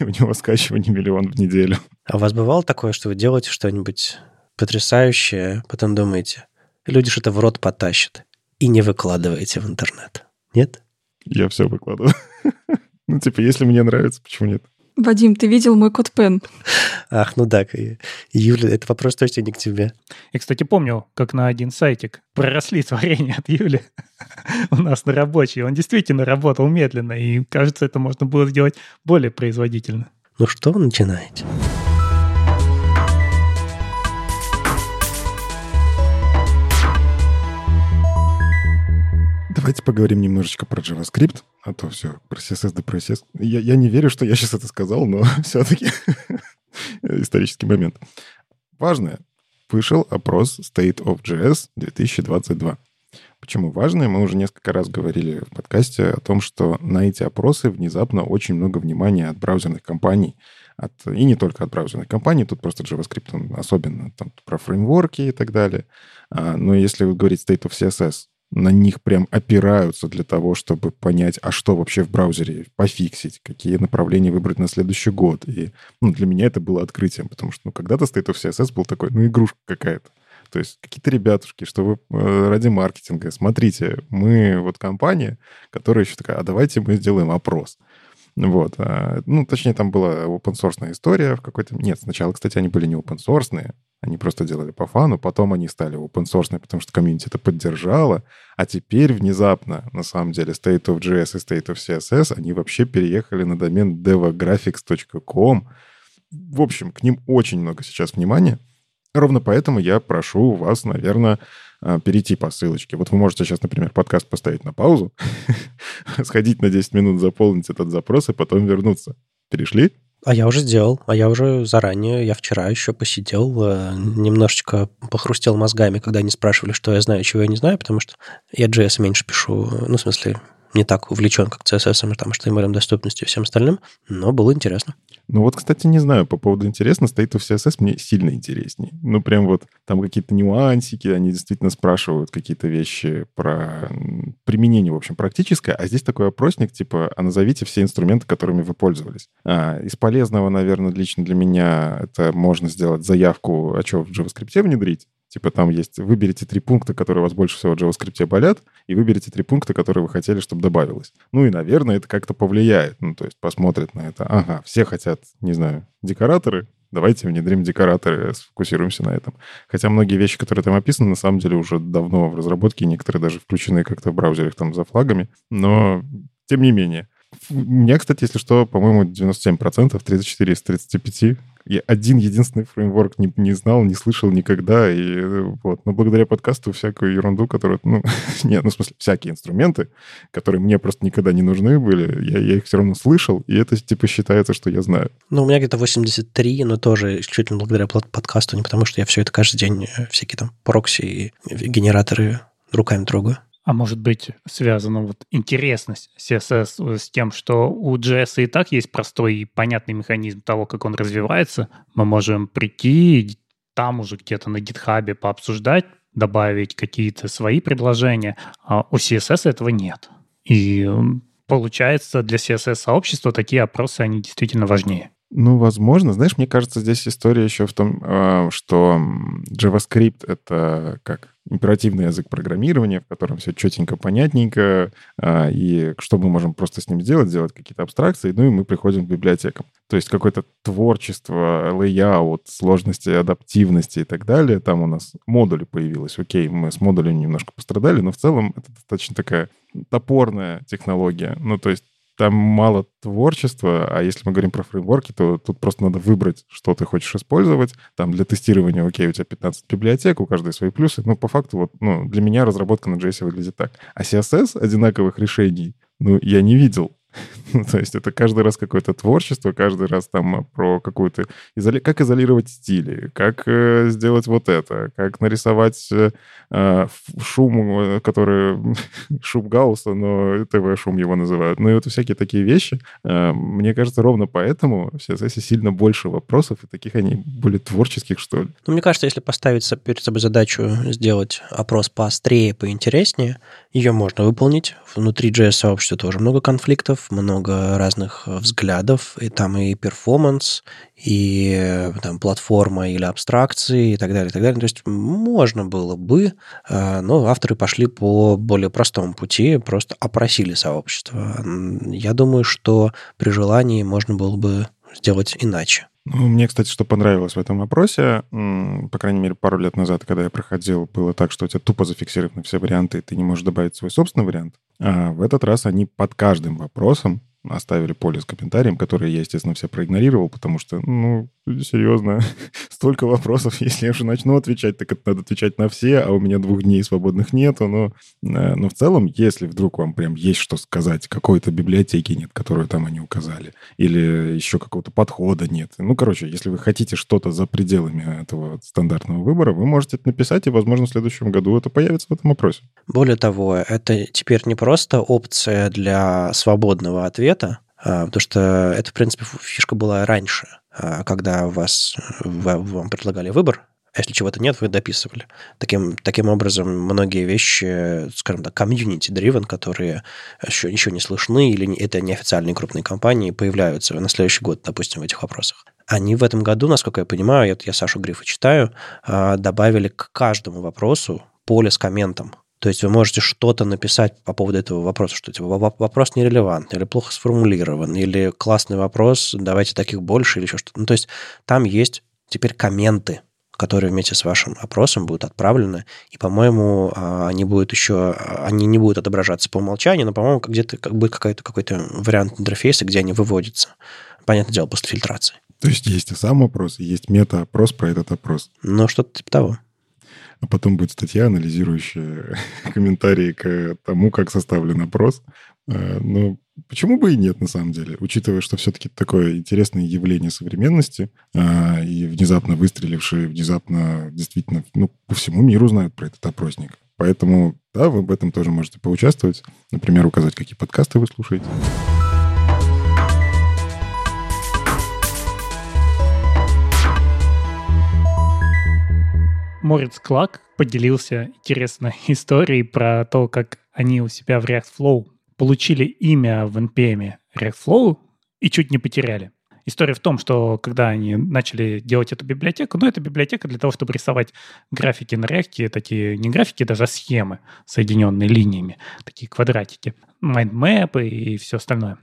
у него скачивание миллион в неделю. А у вас бывало такое, что вы делаете что-нибудь потрясающее, потом думаете, люди это в рот потащат, и не выкладываете в интернет? Нет? Я все выкладываю. ну, типа, если мне нравится, почему нет? Вадим, ты видел мой код Пен? Ах, ну да, Юля, это вопрос точно не к тебе. Я, кстати, помню, как на один сайтик проросли творения от Юли у нас на рабочий. Он действительно работал медленно, и, кажется, это можно было сделать более производительно. Ну что вы начинаете? Давайте поговорим немножечко про JavaScript, а то все, про CSS да про CSS. Я, я не верю, что я сейчас это сказал, но все-таки исторический момент. Важное. Вышел опрос State of JS 2022. Почему важное? Мы уже несколько раз говорили в подкасте о том, что на эти опросы внезапно очень много внимания от браузерных компаний, от, и не только от браузерных компаний, тут просто JavaScript он особенно там, про фреймворки и так далее. А, но если говорить State of CSS, на них прям опираются для того, чтобы понять, а что вообще в браузере пофиксить, какие направления выбрать на следующий год. И ну, для меня это было открытием, потому что ну, когда-то State of CSS был такой, ну, игрушка какая-то. То есть какие-то ребятушки, что вы э, ради маркетинга, смотрите, мы вот компания, которая еще такая, а давайте мы сделаем опрос. Вот. А, ну, точнее, там была open source история в какой-то... Нет, сначала, кстати, они были не open source, они просто делали по фану, потом они стали open source, потому что комьюнити это поддержало, а теперь внезапно, на самом деле, State of JS и State of CSS, они вообще переехали на домен devographics.com. В общем, к ним очень много сейчас внимания. Ровно поэтому я прошу вас, наверное, а, перейти по ссылочке. Вот вы можете сейчас, например, подкаст поставить на паузу, сходить на 10 минут, заполнить этот запрос и потом вернуться. Перешли? А я уже сделал, а я уже заранее, я вчера еще посидел, э, немножечко похрустел мозгами, когда они спрашивали, что я знаю, чего я не знаю, потому что я JS меньше пишу, ну, в смысле, не так увлечен, как CSS, там, HTML, доступностью и всем остальным, но было интересно. Ну вот, кстати, не знаю, по поводу интересно, стоит в CSS мне сильно интереснее. Ну прям вот там какие-то нюансики, они действительно спрашивают какие-то вещи про применение, в общем, практическое, а здесь такой опросник, типа, а назовите все инструменты, которыми вы пользовались. А, из полезного, наверное, лично для меня это можно сделать заявку, а что в JavaScript внедрить, Типа там есть, выберите три пункта, которые у вас больше всего в JavaScript болят, и выберите три пункта, которые вы хотели, чтобы добавилось. Ну и, наверное, это как-то повлияет. Ну, то есть посмотрят на это. Ага, все хотят, не знаю, декораторы, давайте внедрим декораторы, сфокусируемся на этом. Хотя многие вещи, которые там описаны, на самом деле уже давно в разработке, некоторые даже включены как-то в браузерах там за флагами, но тем не менее. У меня, кстати, если что, по-моему, 97%, 34 из 35 я один единственный фреймворк не, не знал, не слышал никогда. И, э, вот. Но благодаря подкасту всякую ерунду, которую... Ну, нет, ну, в смысле, всякие инструменты, которые мне просто никогда не нужны были, я, я их все равно слышал, и это, типа, считается, что я знаю. Ну, у меня где-то 83, но тоже исключительно благодаря подкасту, не потому что я все это каждый день, э, всякие там прокси и генераторы руками трогаю. А может быть, связана вот интересность CSS с тем, что у JS и так есть простой и понятный механизм того, как он развивается. Мы можем прийти там уже где-то на GitHub пообсуждать, добавить какие-то свои предложения, а у CSS этого нет. И получается, для CSS-сообщества такие опросы, они действительно важнее. Ну, возможно. Знаешь, мне кажется, здесь история еще в том, а, что JavaScript — это как императивный язык программирования, в котором все четенько, понятненько, а, и что мы можем просто с ним сделать, сделать какие-то абстракции, ну и мы приходим к библиотекам. То есть какое-то творчество, layout, сложности, адаптивности и так далее. Там у нас модули появилось. Окей, мы с модулями немножко пострадали, но в целом это достаточно такая топорная технология. Ну, то есть там мало творчества, а если мы говорим про фреймворки, то тут просто надо выбрать, что ты хочешь использовать. Там для тестирования, окей, у тебя 15 библиотек, у каждой свои плюсы. Ну, по факту, вот, ну, для меня разработка на JS выглядит так. А CSS одинаковых решений, ну, я не видел. Ну, то есть это каждый раз какое-то творчество, каждый раз там про какую-то... Изоли... Как изолировать стили, как э, сделать вот это, как нарисовать э, э шум, э, который... шум Гаусса, но ТВ-шум его называют. Ну и вот всякие такие вещи. Э, мне кажется, ровно поэтому в CSS сильно больше вопросов, и таких они более творческих, что ли. Ну, мне кажется, если поставить перед собой задачу сделать опрос поострее, поинтереснее, ее можно выполнить. Внутри JS-сообщества тоже много конфликтов, много разных э, взглядов, и там и перформанс, и э, там платформа или абстракции и так далее, и так далее. То есть можно было бы, э, но авторы пошли по более простому пути, просто опросили сообщество. Я думаю, что при желании можно было бы сделать иначе. Ну, мне, кстати, что понравилось в этом вопросе, по крайней мере, пару лет назад, когда я проходил, было так, что у тебя тупо зафиксированы все варианты, и ты не можешь добавить свой собственный вариант. А в этот раз они под каждым вопросом оставили поле с комментарием, которое я, естественно, все проигнорировал, потому что, ну, серьезно, столько вопросов, если я уже начну отвечать, так это надо отвечать на все, а у меня двух дней свободных нету, но, э, но в целом, если вдруг вам прям есть что сказать, какой-то библиотеки нет, которую там они указали, или еще какого-то подхода нет, ну, короче, если вы хотите что-то за пределами этого стандартного выбора, вы можете это написать, и, возможно, в следующем году это появится в этом опросе. Более того, это теперь не просто опция для свободного ответа, а, потому что это, в принципе, фишка была раньше, а, когда вас, вам предлагали выбор, а если чего-то нет, вы дописывали. Таким, таким образом, многие вещи, скажем так, community-driven, которые еще, еще не слышны, или это неофициальные крупные компании, появляются на следующий год, допустим, в этих вопросах. Они в этом году, насколько я понимаю, я, я Сашу Грифа читаю, добавили к каждому вопросу поле с комментом. То есть вы можете что-то написать по поводу этого вопроса, что типа вопрос нерелевантный, или плохо сформулирован, или классный вопрос, давайте таких больше, или еще что-то. Ну, то есть там есть теперь комменты, которые вместе с вашим опросом будут отправлены, и, по-моему, а, они будут еще, они не будут отображаться по умолчанию, но, по-моему, где-то будет какой-то какой-то вариант интерфейса, где они выводятся. Понятное дело, после фильтрации. То есть есть и сам опрос, и есть мета-опрос про этот опрос. Ну, что-то типа того. А потом будет статья, анализирующая комментарии к тому, как составлен опрос. Э, но почему бы и нет, на самом деле, учитывая, что все-таки такое интересное явление современности а, и внезапно выстрелившие, внезапно действительно ну, по всему миру знают про этот опросник. Поэтому, да, вы в этом тоже можете поучаствовать. Например, указать, какие подкасты вы слушаете. Морец Клак поделился интересной историей про то, как они у себя в React Flow получили имя в NPM React Flow и чуть не потеряли. История в том, что когда они начали делать эту библиотеку, ну, это библиотека для того, чтобы рисовать графики на React, такие не графики, даже схемы, соединенные линиями, такие квадратики, майндмэпы и все остальное.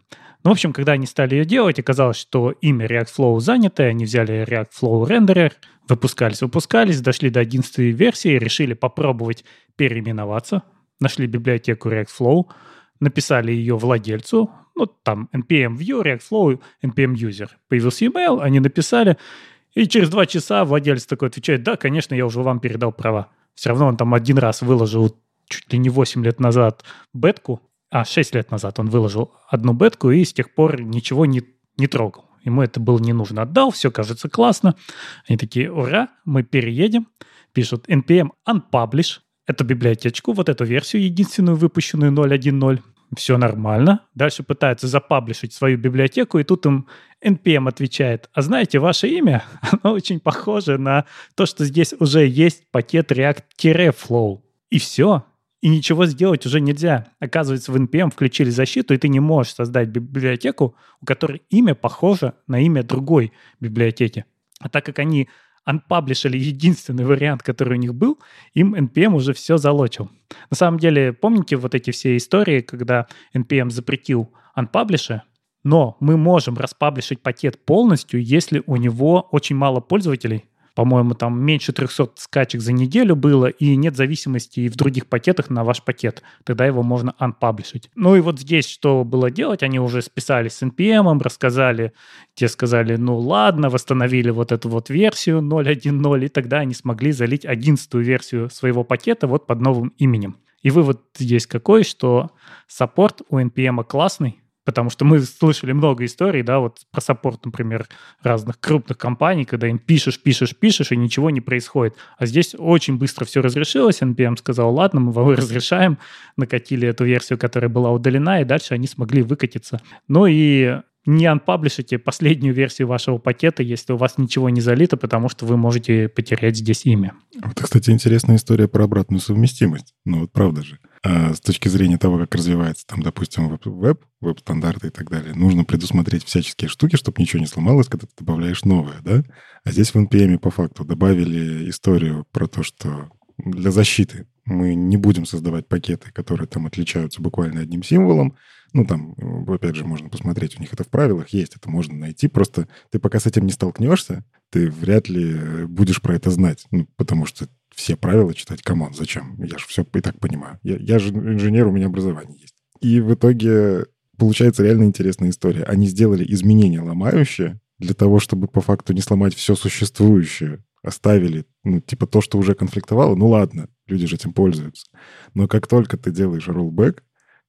Ну, в общем, когда они стали ее делать, оказалось, что имя React Flow занято, они взяли React Flow Renderer, выпускались, выпускались, дошли до 11 версии, решили попробовать переименоваться, нашли библиотеку React Flow, написали ее владельцу, ну, там, npm view, React Flow, npm user. Появился email, они написали, и через два часа владелец такой отвечает, да, конечно, я уже вам передал права. Все равно он там один раз выложил чуть ли не 8 лет назад бетку, а 6 лет назад он выложил одну бетку и с тех пор ничего не, не трогал. Ему это было не нужно. Отдал, все кажется классно. Они такие, ура, мы переедем. Пишут npm unpublish, эту библиотечку, вот эту версию единственную выпущенную 0.1.0 все нормально. Дальше пытаются запаблишить свою библиотеку, и тут им NPM отвечает, а знаете, ваше имя, оно очень похоже на то, что здесь уже есть пакет React-Flow. И все. И ничего сделать уже нельзя. Оказывается, в NPM включили защиту, и ты не можешь создать библиотеку, у которой имя похоже на имя другой библиотеки. А так как они unpublishили единственный вариант, который у них был, им NPM уже все залочил. На самом деле, помните вот эти все истории, когда NPM запретил unpublish, но мы можем распаблишить пакет полностью, если у него очень мало пользователей, по-моему, там меньше 300 скачек за неделю было, и нет зависимости и в других пакетах на ваш пакет. Тогда его можно анпаблишить. Ну и вот здесь что было делать? Они уже списались с NPM, рассказали, те сказали, ну ладно, восстановили вот эту вот версию 0.1.0, и тогда они смогли залить 11 версию своего пакета вот под новым именем. И вывод здесь какой, что support у NPM классный, Потому что мы слышали много историй, да, вот про support, например, разных крупных компаний, когда им пишешь, пишешь, пишешь, и ничего не происходит. А здесь очень быстро все разрешилось. NPM сказал, ладно, мы вам разрешаем, накатили эту версию, которая была удалена, и дальше они смогли выкатиться. Ну и не анпаблишите последнюю версию вашего пакета, если у вас ничего не залито, потому что вы можете потерять здесь имя. Вот, кстати, интересная история про обратную совместимость. Ну вот правда же. А с точки зрения того, как развивается там, допустим, веб, веб-стандарты и так далее, нужно предусмотреть всяческие штуки, чтобы ничего не сломалось, когда ты добавляешь новое, да? А здесь в NPM по факту добавили историю про то, что для защиты мы не будем создавать пакеты, которые там отличаются буквально одним символом, ну, там, э, опять же, можно посмотреть, у них это в правилах есть, это можно найти. Просто ты пока с этим не столкнешься, ты вряд ли э, будешь про это знать. Ну, потому что все правила читать, come on, зачем? Я же все и так понимаю. Я, я же инженер, у меня образование есть. И в итоге получается реально интересная история. Они сделали изменения ломающие для того, чтобы по факту не сломать все существующее. Оставили, ну, типа то, что уже конфликтовало, ну ладно, люди же этим пользуются. Но как только ты делаешь rollback,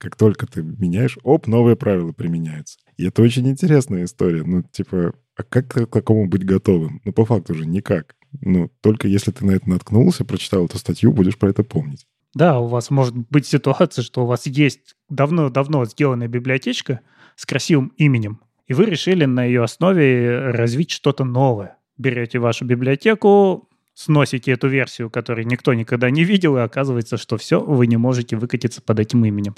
как только ты меняешь, оп, новые правила применяются. И это очень интересная история. Ну, типа, а как к такому быть готовым? Ну, по факту же никак. Ну, только если ты на это наткнулся, прочитал эту статью, будешь про это помнить. Да, у вас может быть ситуация, что у вас есть давно-давно сделанная библиотечка с красивым именем, и вы решили на ее основе развить что-то новое. Берете вашу библиотеку, сносите эту версию, которую никто никогда не видел, и оказывается, что все, вы не можете выкатиться под этим именем.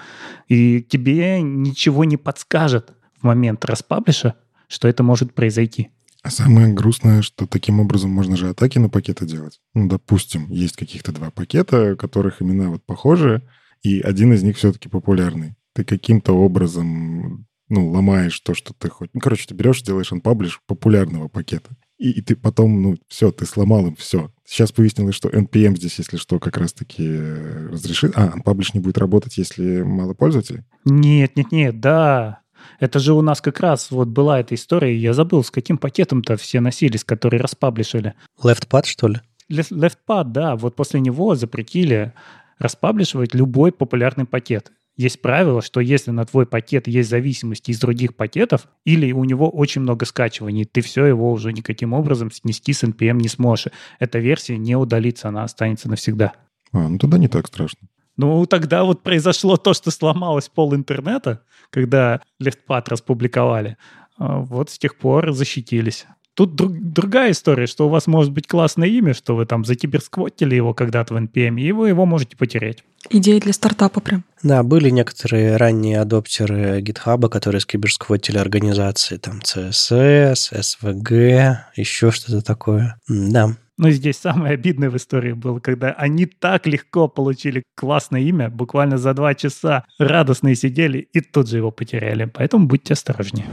И тебе ничего не подскажет в момент распаблиша, что это может произойти. А самое грустное, что таким образом можно же атаки на пакеты делать. Ну, допустим, есть каких-то два пакета, которых имена вот похожи, и один из них все-таки популярный. Ты каким-то образом ну, ломаешь то, что ты хоть... Ну, короче, ты берешь, делаешь unpublish популярного пакета. И, и ты потом, ну, все, ты сломал им все. Сейчас выяснилось, что NPM здесь, если что, как раз-таки э, разрешит... А, Unpublish не будет работать, если мало пользователей? Нет, нет, нет, да. Это же у нас как раз вот была эта история, я забыл, с каким пакетом-то все носились, которые распаблишили. LeftPad, что ли? LeftPad, да, вот после него запретили распаблишивать любой популярный пакет. Есть правило, что если на твой пакет есть зависимости из других пакетов, или у него очень много скачиваний, ты все его уже никаким образом снести с NPM не сможешь. Эта версия не удалится, она останется навсегда. А, ну тогда не так страшно. Ну, тогда вот произошло то, что сломалось пол интернета, когда LeftPad распубликовали. А, вот с тех пор защитились. Тут друг, другая история, что у вас может быть классное имя, что вы там закиберсквотили его когда-то в NPM, и вы его можете потерять. Идея для стартапа прям. Да, были некоторые ранние адоптеры GitHub, которые скиберсквотили организации, там CSS, SVG, еще что-то такое. Да. Но здесь самое обидное в истории было, когда они так легко получили классное имя, буквально за два часа радостные сидели и тут же его потеряли. Поэтому будьте осторожнее.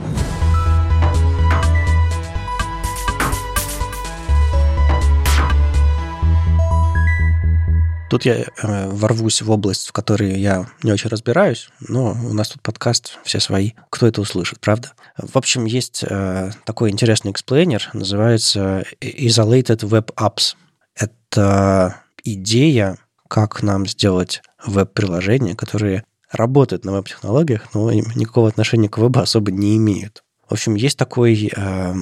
Тут я э, ворвусь в область, в которой я не очень разбираюсь, но у нас тут подкаст, все свои. Кто это услышит, правда? В общем, есть э, такой интересный explainer, называется Isolated Web Apps. Это идея, как нам сделать веб-приложения, которые работают на веб-технологиях, но никакого отношения к вебу особо не имеют. В общем, есть такой, э,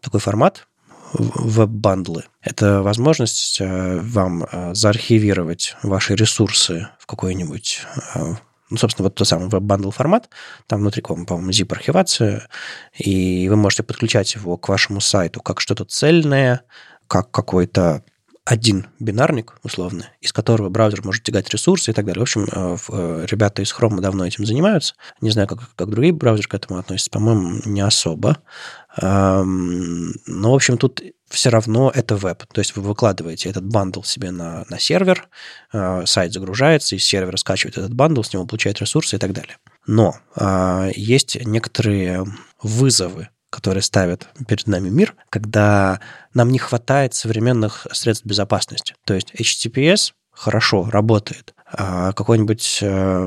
такой формат, web bundle ы. Это возможность э, вам э, заархивировать ваши ресурсы в какой-нибудь э, ну, собственно, вот тот самый web bundle формат, там внутри, по-моему, zip-архивация, и вы можете подключать его к вашему сайту как что-то цельное, как какой-то один бинарник, условно, из которого браузер может тягать ресурсы и так далее. В общем, ребята из Chrome давно этим занимаются. Не знаю, как, как другие браузеры к этому относятся. По-моему, не особо. Но, в общем, тут все равно это веб. То есть вы выкладываете этот bundle себе на, на сервер, э, сайт загружается, из сервера скачивает этот bundle, с него получает ресурсы и так далее. Но э, есть некоторые вызовы, которые ставят перед нами мир, когда нам не хватает современных средств безопасности. То есть HTTPS хорошо работает, а какой-нибудь э,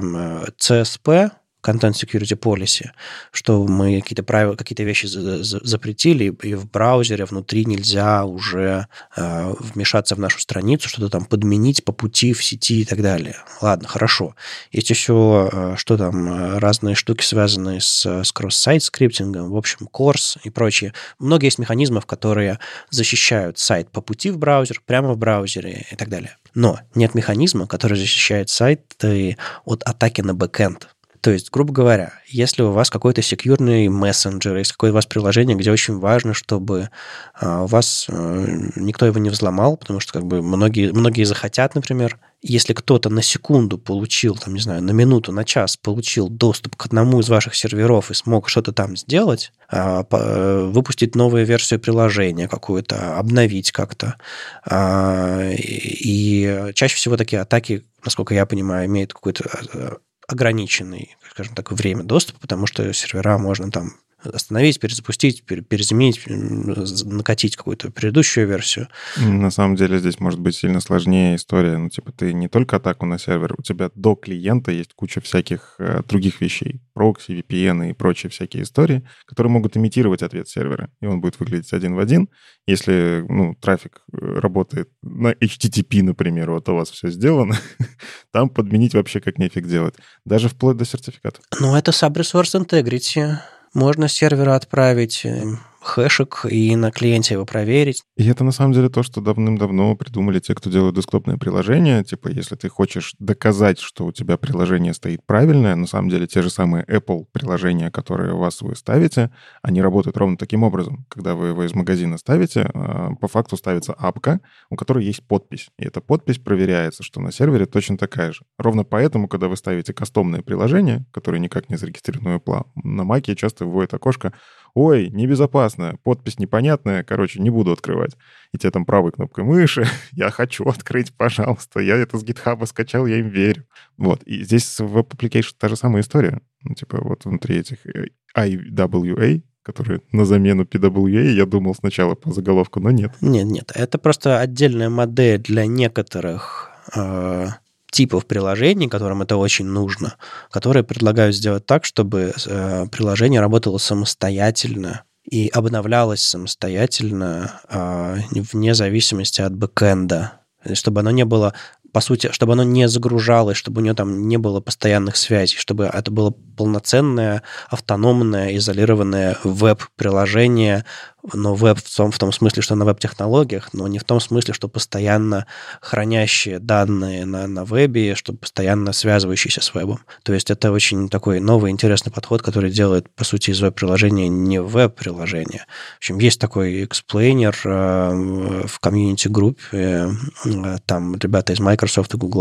CSP Content Security Policy, что мы какие-то правила, какие-то вещи запретили, и в браузере внутри нельзя уже э, вмешаться в нашу страницу, что-то там подменить по пути в сети и так далее. Ладно, хорошо. Есть еще, э, что там, э, разные штуки, связанные с, с cross-site scripting ом, в общем, CORS и прочее. Много есть механизмов, которые защищают сайт по пути в браузер, прямо в браузере и так далее. Но нет механизма, который защищает сайт от атаки на бэкэнд. То есть, грубо говоря, если у вас какой-то секьюрный мессенджер, есть какое-то у вас приложение, где очень важно, чтобы а, у вас э, никто его не взломал, потому что как бы многие, многие захотят, например, если кто-то на секунду получил, там, не знаю, на минуту, на час получил доступ к одному из ваших серверов и смог что-то там сделать, а, э, выпустить новую версию приложения какую-то, обновить как-то. А, и чаще всего такие атаки, насколько я понимаю, имеют какой-то э, ограниченный, скажем так, время доступа, потому что сервера можно там остановить, перезапустить, перезаменить, накатить какую-то предыдущую версию. На самом деле здесь может быть сильно сложнее история. Ну, типа, ты не только атаку на сервер, у тебя до клиента есть куча всяких э, других вещей. Прокси, VPN и прочие всякие истории, которые могут имитировать ответ сервера. И он будет выглядеть один в один. Если ну, трафик э, работает на HTTP, например, вот у вас все сделано, там подменить вообще как нефиг делать. Даже вплоть до сертификата. Ну, это sub-resource integrity можно с сервера отправить э, хэшек и на клиенте его проверить. И это на самом деле то, что давным-давно придумали те, кто делают десктопные приложения. Типа, если ты хочешь доказать, что у тебя приложение стоит правильное, на самом деле те же самые Apple приложения, которые у вас вы ставите, они работают ровно таким образом. Когда вы его из магазина ставите, а, по факту ставится апка, у которой есть подпись. И эта подпись проверяется, что на сервере точно такая же. Ровно поэтому, когда вы ставите кастомные приложения, которые никак не зарегистрированы в на Mac часто выводит окошко ой, небезопасно, подпись непонятная, короче, не буду открывать. И тебе там правой кнопкой мыши, я хочу открыть, пожалуйста, я это с GitHub скачал, я им верю. Вот, и здесь в Web Application та же самая история. Ну, типа вот внутри этих э, IWA, которые на замену PWA, я думал сначала по заголовку, но нет. Нет, нет, это просто отдельная модель для некоторых э, типов приложений, которым это очень нужно, которые предлагают сделать так, чтобы э, приложение работало самостоятельно и обновлялось самостоятельно э, вне зависимости от бэкэнда, чтобы оно не было по сути, чтобы оно не загружалось, чтобы у нее там не было постоянных связей, чтобы это было полноценное, автономное, изолированное веб-приложение, но веб в том, в том смысле, что на веб-технологиях, но не в том смысле, что постоянно хранящие данные на, на вебе, что постоянно связывающиеся с вебом. То есть это очень такой новый интересный подход, который делает, по сути, из веб-приложения не веб-приложение. В общем, есть такой explainer э, в community-группе, э, там ребята из Microsoft и Google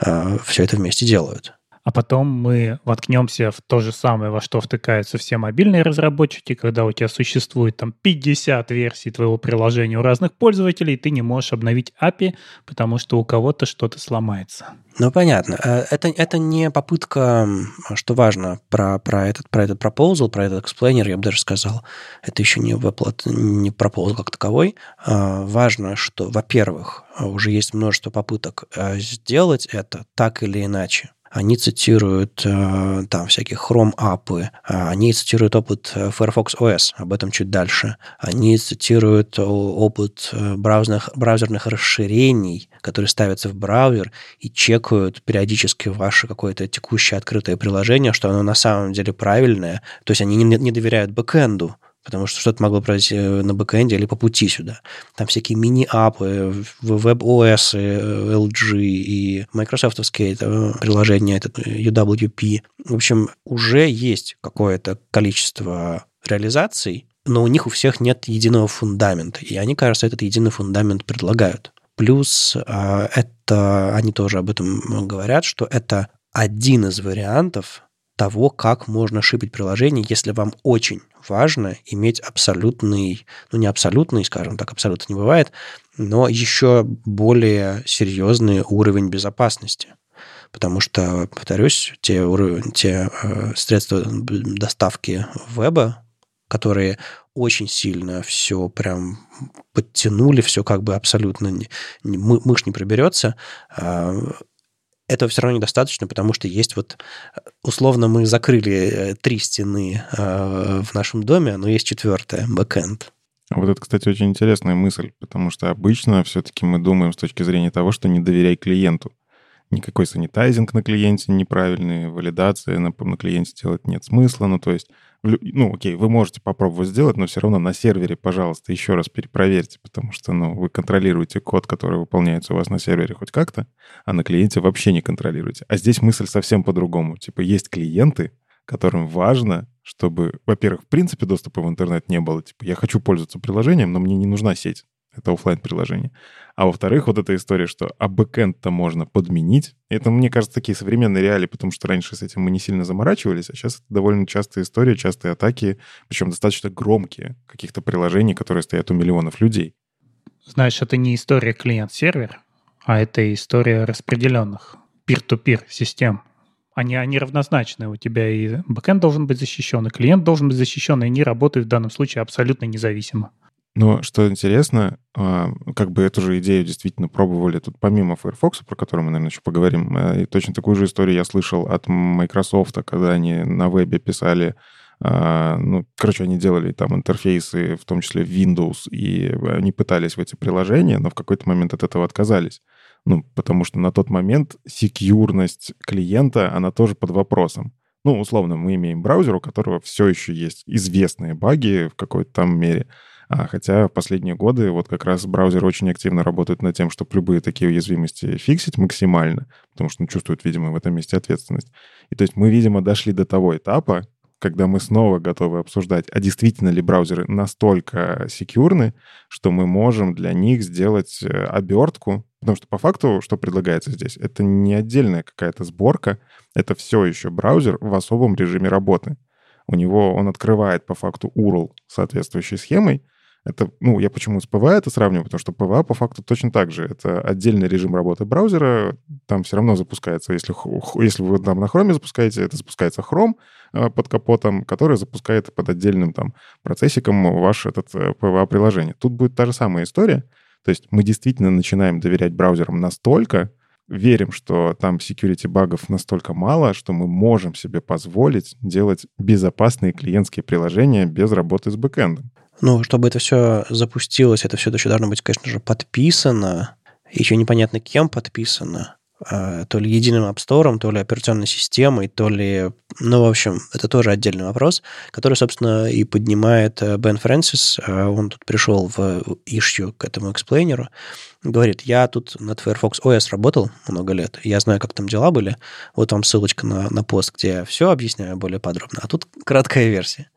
э, все это вместе делают а потом мы воткнемся в то же самое, во что втыкаются все мобильные разработчики, когда у тебя существует там 50 версий твоего приложения у разных пользователей, и ты не можешь обновить API, потому что у кого-то что-то сломается. Ну, понятно. Э, это, это не попытка, что важно, про, про, этот, про этот proposal, про этот explainer, я бы даже сказал. Это еще не, выплат, не proposal как таковой. А, важно, что, во-первых, уже есть множество попыток э, сделать это так или иначе они цитируют э, там всякие Chrome апы, а они цитируют опыт э, Firefox OS, об этом чуть дальше. Они цитируют опыт э, браузерных, браузерных расширений, которые ставятся в браузер и чекают периодически ваше какое-то текущее открытое приложение, что оно на самом деле правильное. То есть они не, не доверяют бэкэнду, потому что что-то могло произойти э, на бэкэнде или по пути сюда. Там всякие мини-апы, WebOS, LG и майкрософтовские это приложения, этот UWP. В общем, уже есть какое-то количество реализаций, но у них у всех нет единого фундамента, и они, кажется, этот единый фундамент предлагают. Плюс а, это, они тоже об этом говорят, что это один из вариантов того, как можно шипить приложение, если вам очень важно иметь абсолютный, ну не абсолютный, скажем так, абсолютно не бывает, но еще более серьезный уровень безопасности. Потому что, повторюсь, те, те э, средства доставки веба, которые очень сильно все прям подтянули, все как бы абсолютно не, не, мышь не проберется, э, этого все равно недостаточно, потому что есть вот, условно, мы закрыли э, три стены э, в нашем доме, но есть четвертая, бэкэнд. Вот это, кстати, очень интересная мысль, потому что обычно все-таки мы думаем с точки зрения того, что не доверяй клиенту. Никакой санитайзинг на клиенте неправильный, валидации на, на клиенте делать нет смысла. Ну, то есть ну, окей, вы можете попробовать сделать, но все равно на сервере, пожалуйста, еще раз перепроверьте, потому что, ну, вы контролируете код, который выполняется у вас на сервере хоть как-то, а на клиенте вообще не контролируете. А здесь мысль совсем по-другому. Типа, есть клиенты, которым важно, чтобы, во-первых, в принципе доступа в интернет не было. Типа, я хочу пользоваться приложением, но мне не нужна сеть это офлайн приложение. А во-вторых, вот эта история, что а бэкэнд-то можно подменить. Это, мне кажется, такие современные реалии, потому что раньше с этим мы не сильно заморачивались, а сейчас это довольно частая история, частые атаки, причем достаточно громкие каких-то приложений, которые стоят у миллионов людей. Знаешь, это не история клиент-сервер, а это история распределенных peer-to-peer систем. Они, они равнозначны. У тебя и бэкэнд должен быть защищен, и клиент должен быть защищен, и они работают в данном случае абсолютно независимо. Но что интересно, а, как бы эту же идею действительно пробовали тут помимо Firefox, про который мы, наверное, еще поговорим, э, и точно такую же историю я слышал от Microsoft, когда они на вебе писали а, ну, короче, они делали там интерфейсы, в том числе Windows, и они пытались в эти приложения, но в какой-то момент от этого отказались. Ну, потому что на тот момент секьюрность клиента, она тоже под вопросом. Ну, условно, мы имеем браузер, у которого все еще есть известные баги в какой-то там мере, хотя в последние годы вот как раз браузеры очень активно работают над тем, чтобы любые такие уязвимости фиксить максимально, потому что ну, чувствуют, видимо, в этом месте ответственность. И то есть мы, видимо, дошли до того этапа, когда мы снова готовы обсуждать, а действительно ли браузеры настолько секьюрны, что мы можем для них сделать э, обертку, потому что по факту, что предлагается здесь, это не отдельная какая-то сборка, это все еще браузер в особом режиме работы. У него он открывает по факту URL соответствующей схемой, это, ну, я почему с PWA это сравниваю, потому что PWA по факту точно так же. Это отдельный режим работы браузера, там все равно запускается, если, если вы там на Chrome запускаете, это запускается Chrome э, под капотом, который запускает под отдельным там процессиком ваш этот PWA-приложение. Тут будет та же самая история, то есть мы действительно начинаем доверять браузерам настолько, верим, что там security багов настолько мало, что мы можем себе позволить делать безопасные клиентские приложения без работы с бэкэндом. Ну, чтобы это все запустилось, это все еще должно быть, конечно же, подписано. Еще непонятно, кем подписано. А, то ли единым App Store, то ли операционной системой, то ли... Ну, в общем, это тоже отдельный вопрос, который, собственно, и поднимает э, Бен Фрэнсис. А, он тут пришел в ишью к этому эксплейнеру. Говорит, я тут над Firefox OS работал много лет, я знаю, как там дела были. Вот вам ссылочка на, на пост, где я все объясняю более подробно. А тут краткая версия.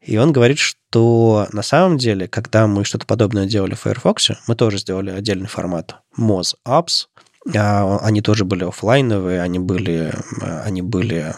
И он говорит, что на самом деле, когда мы что-то подобное делали в Firefox, мы тоже сделали отдельный формат Moz Apps, они тоже были офлайновые, они были, они были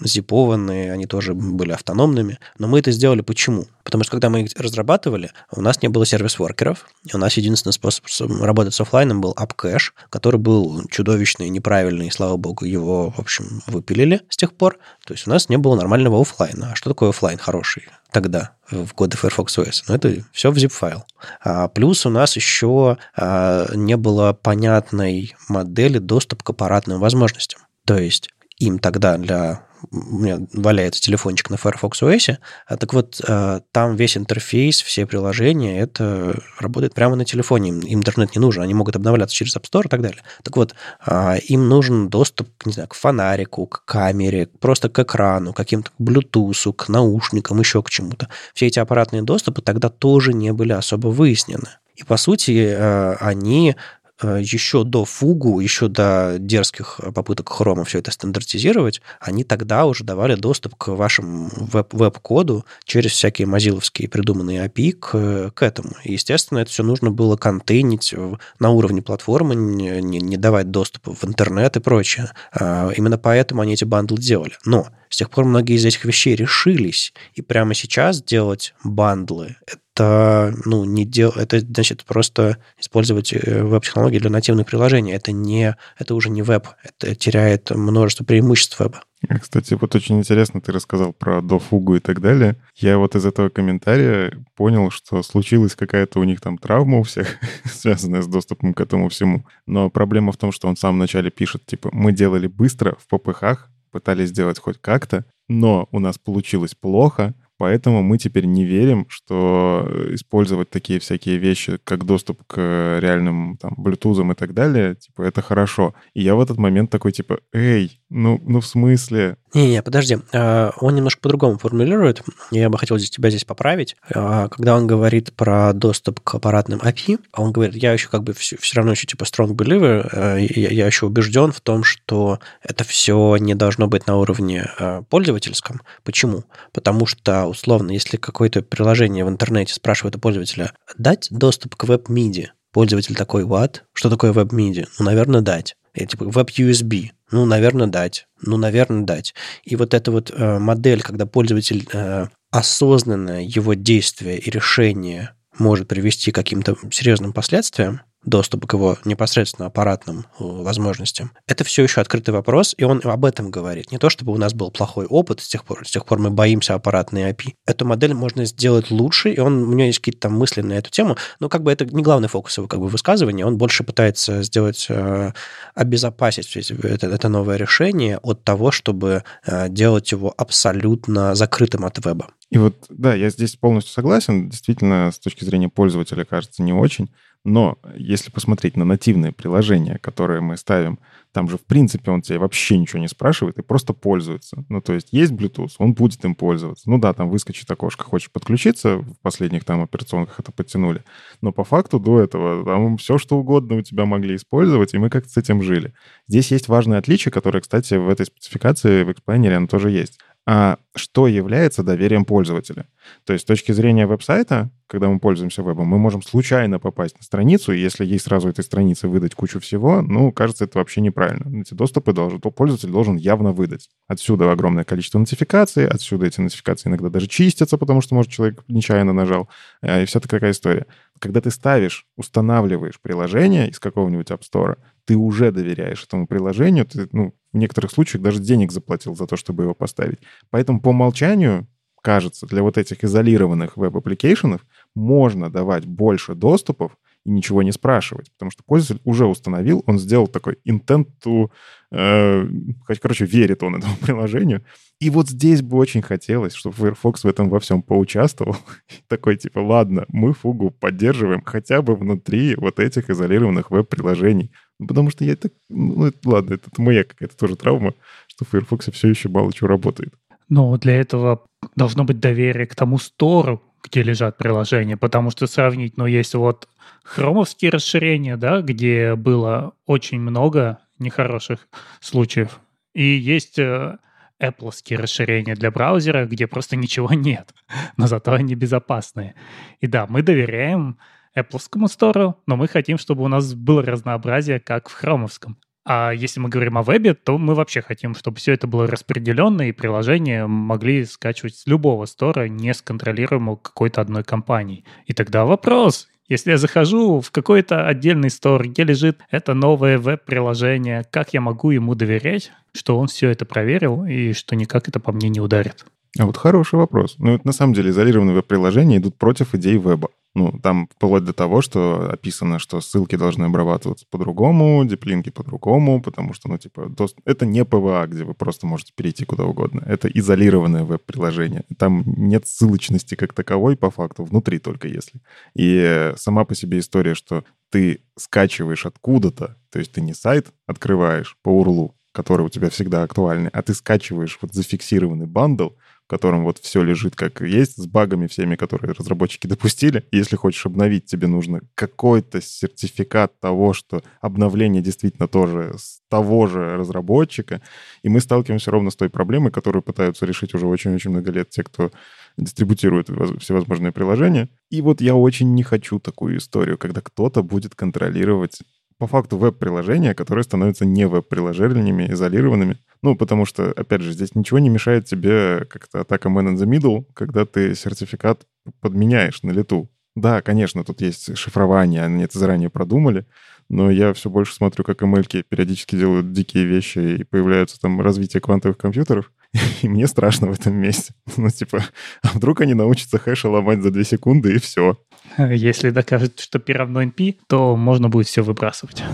зипованные, они тоже были автономными. Но мы это сделали почему? Потому что когда мы их разрабатывали, у нас не было сервис-воркеров, и у нас единственный способ работать с офлайном был AppCache, который был чудовищный, неправильный, и, слава богу, его, в общем, выпилили с тех пор. То есть у нас не было нормального офлайна. А что такое офлайн хороший тогда, в годы Firefox OS? Ну, это все в zip-файл. А, плюс у нас еще а, не было понятной модели доступа к аппаратным возможностям. То есть им тогда для у меня валяется телефончик на Firefox OS, а так вот э, там весь интерфейс, все приложения, это работает прямо на телефоне, им интернет не нужен, они могут обновляться через App Store и так далее. Так вот, а, им нужен доступ, не знаю, к фонарику, к камере, просто к экрану, каким-то к Bluetooth, к наушникам, еще к чему-то. Все эти аппаратные доступы тогда тоже не были особо выяснены. И, по сути, э, они еще до фугу, еще до дерзких попыток хрома все это стандартизировать, они тогда уже давали доступ к вашему веб- веб-коду через всякие мазиловские придуманные API к, к этому. Естественно, это все нужно было контейнить на уровне платформы, не, не давать доступ в интернет и прочее. А, именно поэтому они эти бандлы делали. Но с тех пор многие из этих вещей решились. И прямо сейчас делать бандлы это, ну, не дел... это значит просто использовать э, веб-технологии для нативных приложений. Это, не... это уже не веб, это теряет множество преимуществ веба. Кстати, вот очень интересно, ты рассказал про дофугу и так далее. Я вот из этого комментария понял, что случилась какая-то у них там травма у всех, связанная с доступом к этому всему. Но проблема в том, что он в самом начале пишет, типа, мы делали быстро в ППХ, пытались сделать хоть как-то, но у нас получилось плохо, Поэтому мы теперь не верим, что использовать такие всякие вещи, как доступ к реальным там, Bluetooth и так далее, типа, это хорошо. И я в этот момент такой, типа, эй, ну, ну в смысле? Не-не, подожди. А, он немножко по-другому формулирует. Я бы хотел здесь, тебя здесь поправить. А, когда он говорит про доступ к аппаратным API, он говорит, я еще как бы все, все равно еще типа strong believer, а, я, я еще убежден в том, что это все не должно быть на уровне пользовательском. Почему? Потому что условно, если какое-то приложение в интернете спрашивает у пользователя дать доступ к веб-миди, пользователь такой, what? Что такое веб-миди? Ну, наверное, дать. Я типа веб-USB. Ну, наверное, дать. Ну, наверное, дать. И вот эта вот э, модель, когда пользователь э, осознанно его действия и решения может привести к каким-то серьезным последствиям, доступа к его непосредственно аппаратным э, возможностям, это все еще открытый вопрос, и он об этом говорит. Не то, чтобы у нас был плохой опыт, с тех пор, с тех пор мы боимся аппаратной API. Эту модель можно сделать лучше, и он, у него есть какие-то там мысли на эту тему, но как бы это не главный фокус его как бы высказывания, он больше пытается сделать, э, обезопасить это, это новое решение от того, чтобы э, делать его абсолютно закрытым от веба. И вот, да, я здесь полностью согласен. Действительно, с точки зрения пользователя, кажется, не очень. Но если посмотреть на нативные приложения, которые мы ставим, там же, в принципе, он тебе вообще ничего не спрашивает и просто пользуется. Ну, то есть есть Bluetooth, он будет им пользоваться. Ну да, там выскочит окошко, хочешь подключиться, в последних там операционках это подтянули. Но по факту до этого там все, что угодно у тебя могли использовать, и мы как-то с этим жили. Здесь есть важное отличие, которое, кстати, в этой спецификации в эксплайнере оно тоже есть а что является доверием пользователя. То есть с точки зрения веб-сайта, когда мы пользуемся вебом, мы можем случайно попасть на страницу, и если ей сразу этой странице выдать кучу всего, ну, кажется, это вообще неправильно. Эти доступы должен, то пользователь должен явно выдать. Отсюда огромное количество нотификаций, отсюда эти нотификации иногда даже чистятся, потому что, может, человек нечаянно нажал, э, и вся такая история. Когда ты ставишь, устанавливаешь приложение из какого-нибудь App Store, ты уже доверяешь этому приложению, ты, ну, в некоторых случаях даже денег заплатил за то, чтобы его поставить. Поэтому по умолчанию, кажется, для вот этих изолированных web application ов можно давать больше доступов, и ничего не спрашивать, потому что пользователь уже установил, он сделал такой intent to, э, короче, верит он этому приложению. И вот здесь бы очень хотелось, чтобы Firefox в этом во всем поучаствовал. Такой типа, ладно, мы фугу поддерживаем хотя бы внутри вот этих изолированных веб-приложений. Ну, потому что я так, ну, это, ладно, это, моя какая-то тоже травма, что в Firefox все еще мало чего работает. Но для этого должно быть доверие к тому стору, где лежат приложения, потому что сравнить, ну, есть вот хромовские расширения, да, где было очень много нехороших случаев, и есть э, Apple расширения для браузера, где просто ничего нет, но зато они безопасные. И да, мы доверяем Apple Store, но мы хотим, чтобы у нас было разнообразие, как в хромовском. А если мы говорим о вебе, то мы вообще хотим, чтобы все это было распределенно, и приложения могли скачивать с любого стора, не с контролируемого какой-то одной компании. И тогда вопрос, если я захожу в какой-то отдельный стор, где лежит это новое веб-приложение, как я могу ему доверять, что он все это проверил и что никак это по мне не ударит? А вот хороший вопрос. Ну, это на самом деле изолированные веб-приложения идут против идей веба. Ну, там вплоть до того, что описано, что ссылки должны обрабатываться по-другому, deep link и по-другому, потому что, ну, типа, это не PWA, где вы просто можете перейти куда угодно. Это изолированное веб-приложение. Там нет ссылочности как таковой, по факту, внутри только если. И сама по себе история, что ты скачиваешь откуда-то, то есть ты не сайт открываешь по урлу, который у тебя всегда актуальный, а ты скачиваешь вот зафиксированный bundle, котором вот все лежит как есть, с багами всеми, которые разработчики допустили. Если хочешь обновить, тебе нужно какой-то сертификат того, что обновление действительно тоже с того же разработчика. И мы сталкиваемся ровно с той проблемой, которую пытаются решить уже очень-очень много лет те, кто дистрибутирует всевозможные приложения. И вот я очень не хочу такую историю, когда кто-то будет контролировать по факту веб-приложения, которые становятся не веб-приложениями, изолированными. Ну, потому что, опять же, здесь ничего не мешает тебе как-то атака man in the middle, когда ты сертификат подменяешь на лету. Да, конечно, тут есть шифрование, они это заранее продумали, но я все больше смотрю, как ML периодически делают дикие вещи и появляются там развитие квантовых компьютеров, и мне страшно в этом месте. Ну, типа, а вдруг они научатся хэши ломать за 2 секунды, и все. Если докажут, что P равно NP, то можно будет все выбрасывать.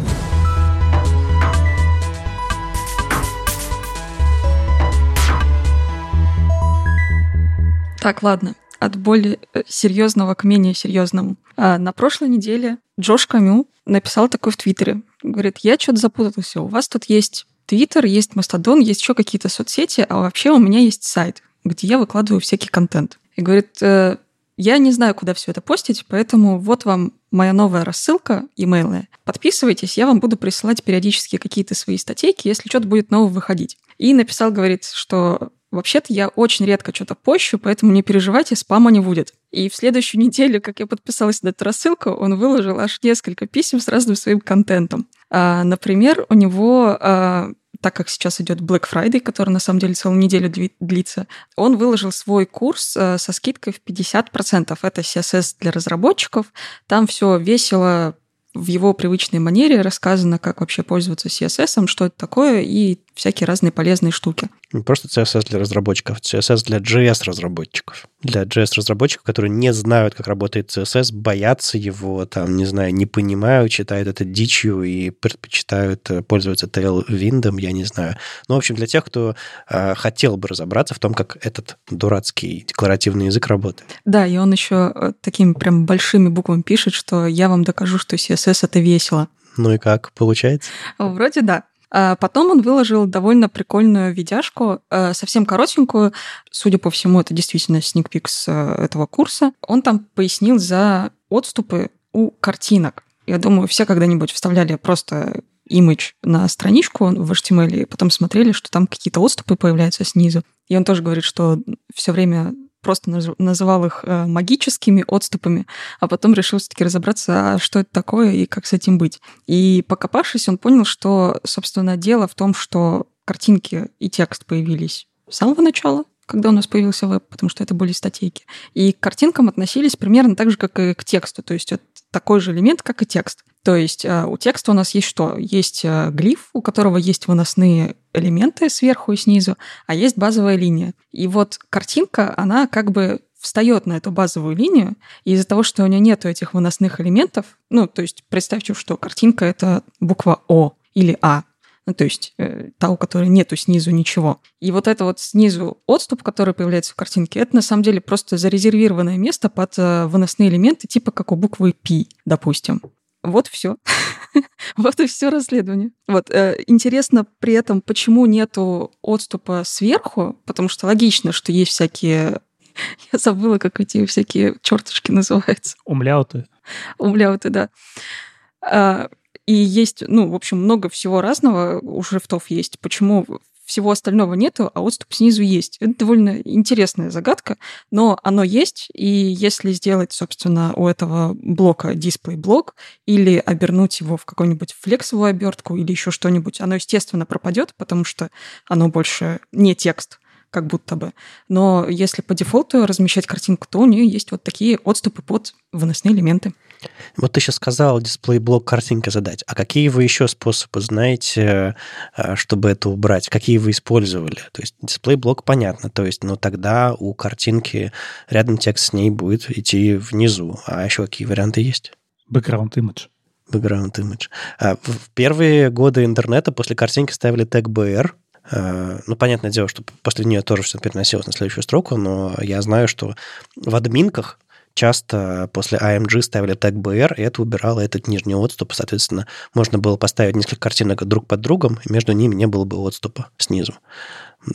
Так, ладно. От более э, серьезного к менее серьезному. А на прошлой неделе Джош Камю написал такой в Твиттере. Говорит, я что-то запутался. У вас тут есть Твиттер, есть Мастодон, есть еще какие-то соцсети, а вообще у меня есть сайт, где я выкладываю всякий контент. И говорит, «Э, я не знаю, куда все это постить, поэтому вот вам моя новая рассылка, имейлы. Подписывайтесь, я вам буду присылать периодически какие-то свои статейки, если что-то будет нового выходить. И написал, говорит, что вообще-то я очень редко что-то пощу, поэтому не переживайте, спама не будет. И в следующую неделю, как я подписалась на эту рассылку, он выложил аж несколько писем с разным своим контентом. А, например, у него а, так как сейчас идет Black Friday, который на самом деле целую неделю длится, он выложил свой курс э, со скидкой в 50%. Это CSS для разработчиков. Там все весело, в его привычной манере рассказано, как вообще пользоваться CSS, что это такое и всякие разные полезные штуки. Не просто CSS для разработчиков, CSS для JS-разработчиков. Для JS-разработчиков, которые не знают, как работает CSS, боятся его, там, не знаю, не понимают, читают это дичью и предпочитают э, пользоваться Tailwind, я не знаю. Ну, в общем, для тех, кто э, хотел бы разобраться в том, как этот дурацкий декларативный язык работает. Да, и он еще э, такими прям большими буквами пишет, что я вам докажу, что CSS — это весело. Ну и как, получается? Вроде да. А потом он выложил довольно прикольную видяшку, э, совсем коротенькую. Судя по всему, это действительно сникпик с э, этого курса. Он там пояснил за отступы у картинок. Я думаю, все когда-нибудь вставляли просто имидж на страничку в HTML, и потом смотрели, что там какие-то отступы появляются снизу. И он тоже говорит, что все время просто называл их э, магическими отступами, а потом решил все-таки разобраться, а что это такое и как с этим быть. И покопавшись, он понял, что, собственно, дело в том, что картинки и текст появились с самого начала, когда у нас появился веб, потому что это были статейки. И к картинкам относились примерно так же, как и к тексту. То есть это такой же элемент, как и текст. То есть э, у текста у нас есть что? Есть э, глиф, у которого есть выносные элементы сверху и снизу, а есть базовая линия. И вот картинка, она как бы встает на эту базовую линию, и из-за того, что у нее нет этих выносных элементов, ну, то есть представьте, что картинка — это буква О или А, ну, то есть э, та, у которой нету снизу ничего. И вот это вот снизу отступ, который появляется в картинке, это на самом деле просто зарезервированное место под э, выносные элементы, типа как у буквы P, допустим. Вот все. вот и все расследование. Вот э, интересно при этом, почему нету отступа сверху, потому что логично, что есть всякие я забыла, как эти всякие черточки называются. Умляуты. Умляуты, да. А, и есть, ну, в общем, много всего разного у шрифтов есть. Почему всего остального нету, а отступ снизу есть. Это довольно интересная загадка, но оно есть, и если сделать, собственно, у этого блока дисплей-блок или обернуть его в какую-нибудь флексовую обертку или еще что-нибудь, оно, естественно, пропадет, потому что оно больше не текст, как будто бы. Но если по дефолту размещать картинку, то у нее есть вот такие отступы под выносные элементы. Вот ты сейчас сказал дисплей-блок картинки задать. А какие вы еще способы знаете, э, чтобы это убрать? Какие вы использовали? То есть дисплей-блок понятно, то есть, но тогда у картинки рядом текст с ней будет идти внизу. А еще какие варианты есть? Background image. Background image. А в первые годы интернета после картинки ставили тег BR, э, ну, понятное дело, что после нее тоже все переносилось на следующую строку, но я знаю, что в админках часто после AMG ставили тег BR, и это убирало этот нижний отступ. Соответственно, можно было поставить несколько картинок друг под другом, и между ними не было бы отступа снизу.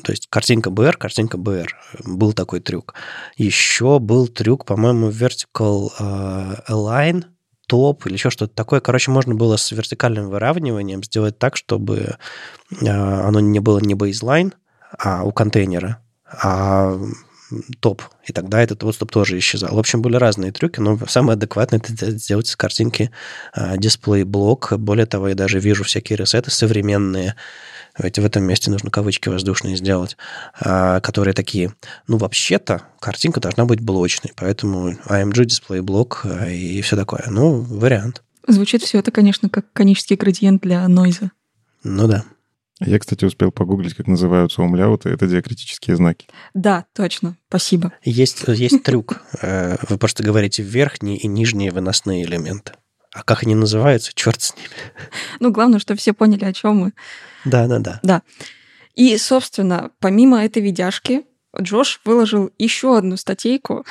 То есть картинка BR, картинка BR. Был такой трюк. Еще был трюк, по-моему, Vertical uh, Align, топ или еще что-то такое. Короче, можно было с вертикальным выравниванием сделать так, чтобы uh, оно не было не бейзлайн, а у контейнера, а топ, и тогда этот отступ тоже исчезал. В общем, были разные трюки, но самое адекватное это сделать с картинки дисплей-блок. Более того, я даже вижу всякие ресеты современные, ведь в этом месте нужно кавычки воздушные сделать, а, которые такие, ну, вообще-то картинка должна быть блочной, поэтому AMG а, и все такое. Ну, вариант. Звучит все это, конечно, как конический градиент для нойза. Ну да. Я, кстати, успел погуглить, как называются умляуты. Это диакритические знаки. Да, точно. Спасибо. Есть, есть трюк. Э, вы просто говорите верхние и нижние выносные элементы. А как они называются, черт с ними. Ну, главное, что все поняли, о чем мы. Да, да, да. Да. И, собственно, помимо этой видяшки, Джош выложил еще одну статейку.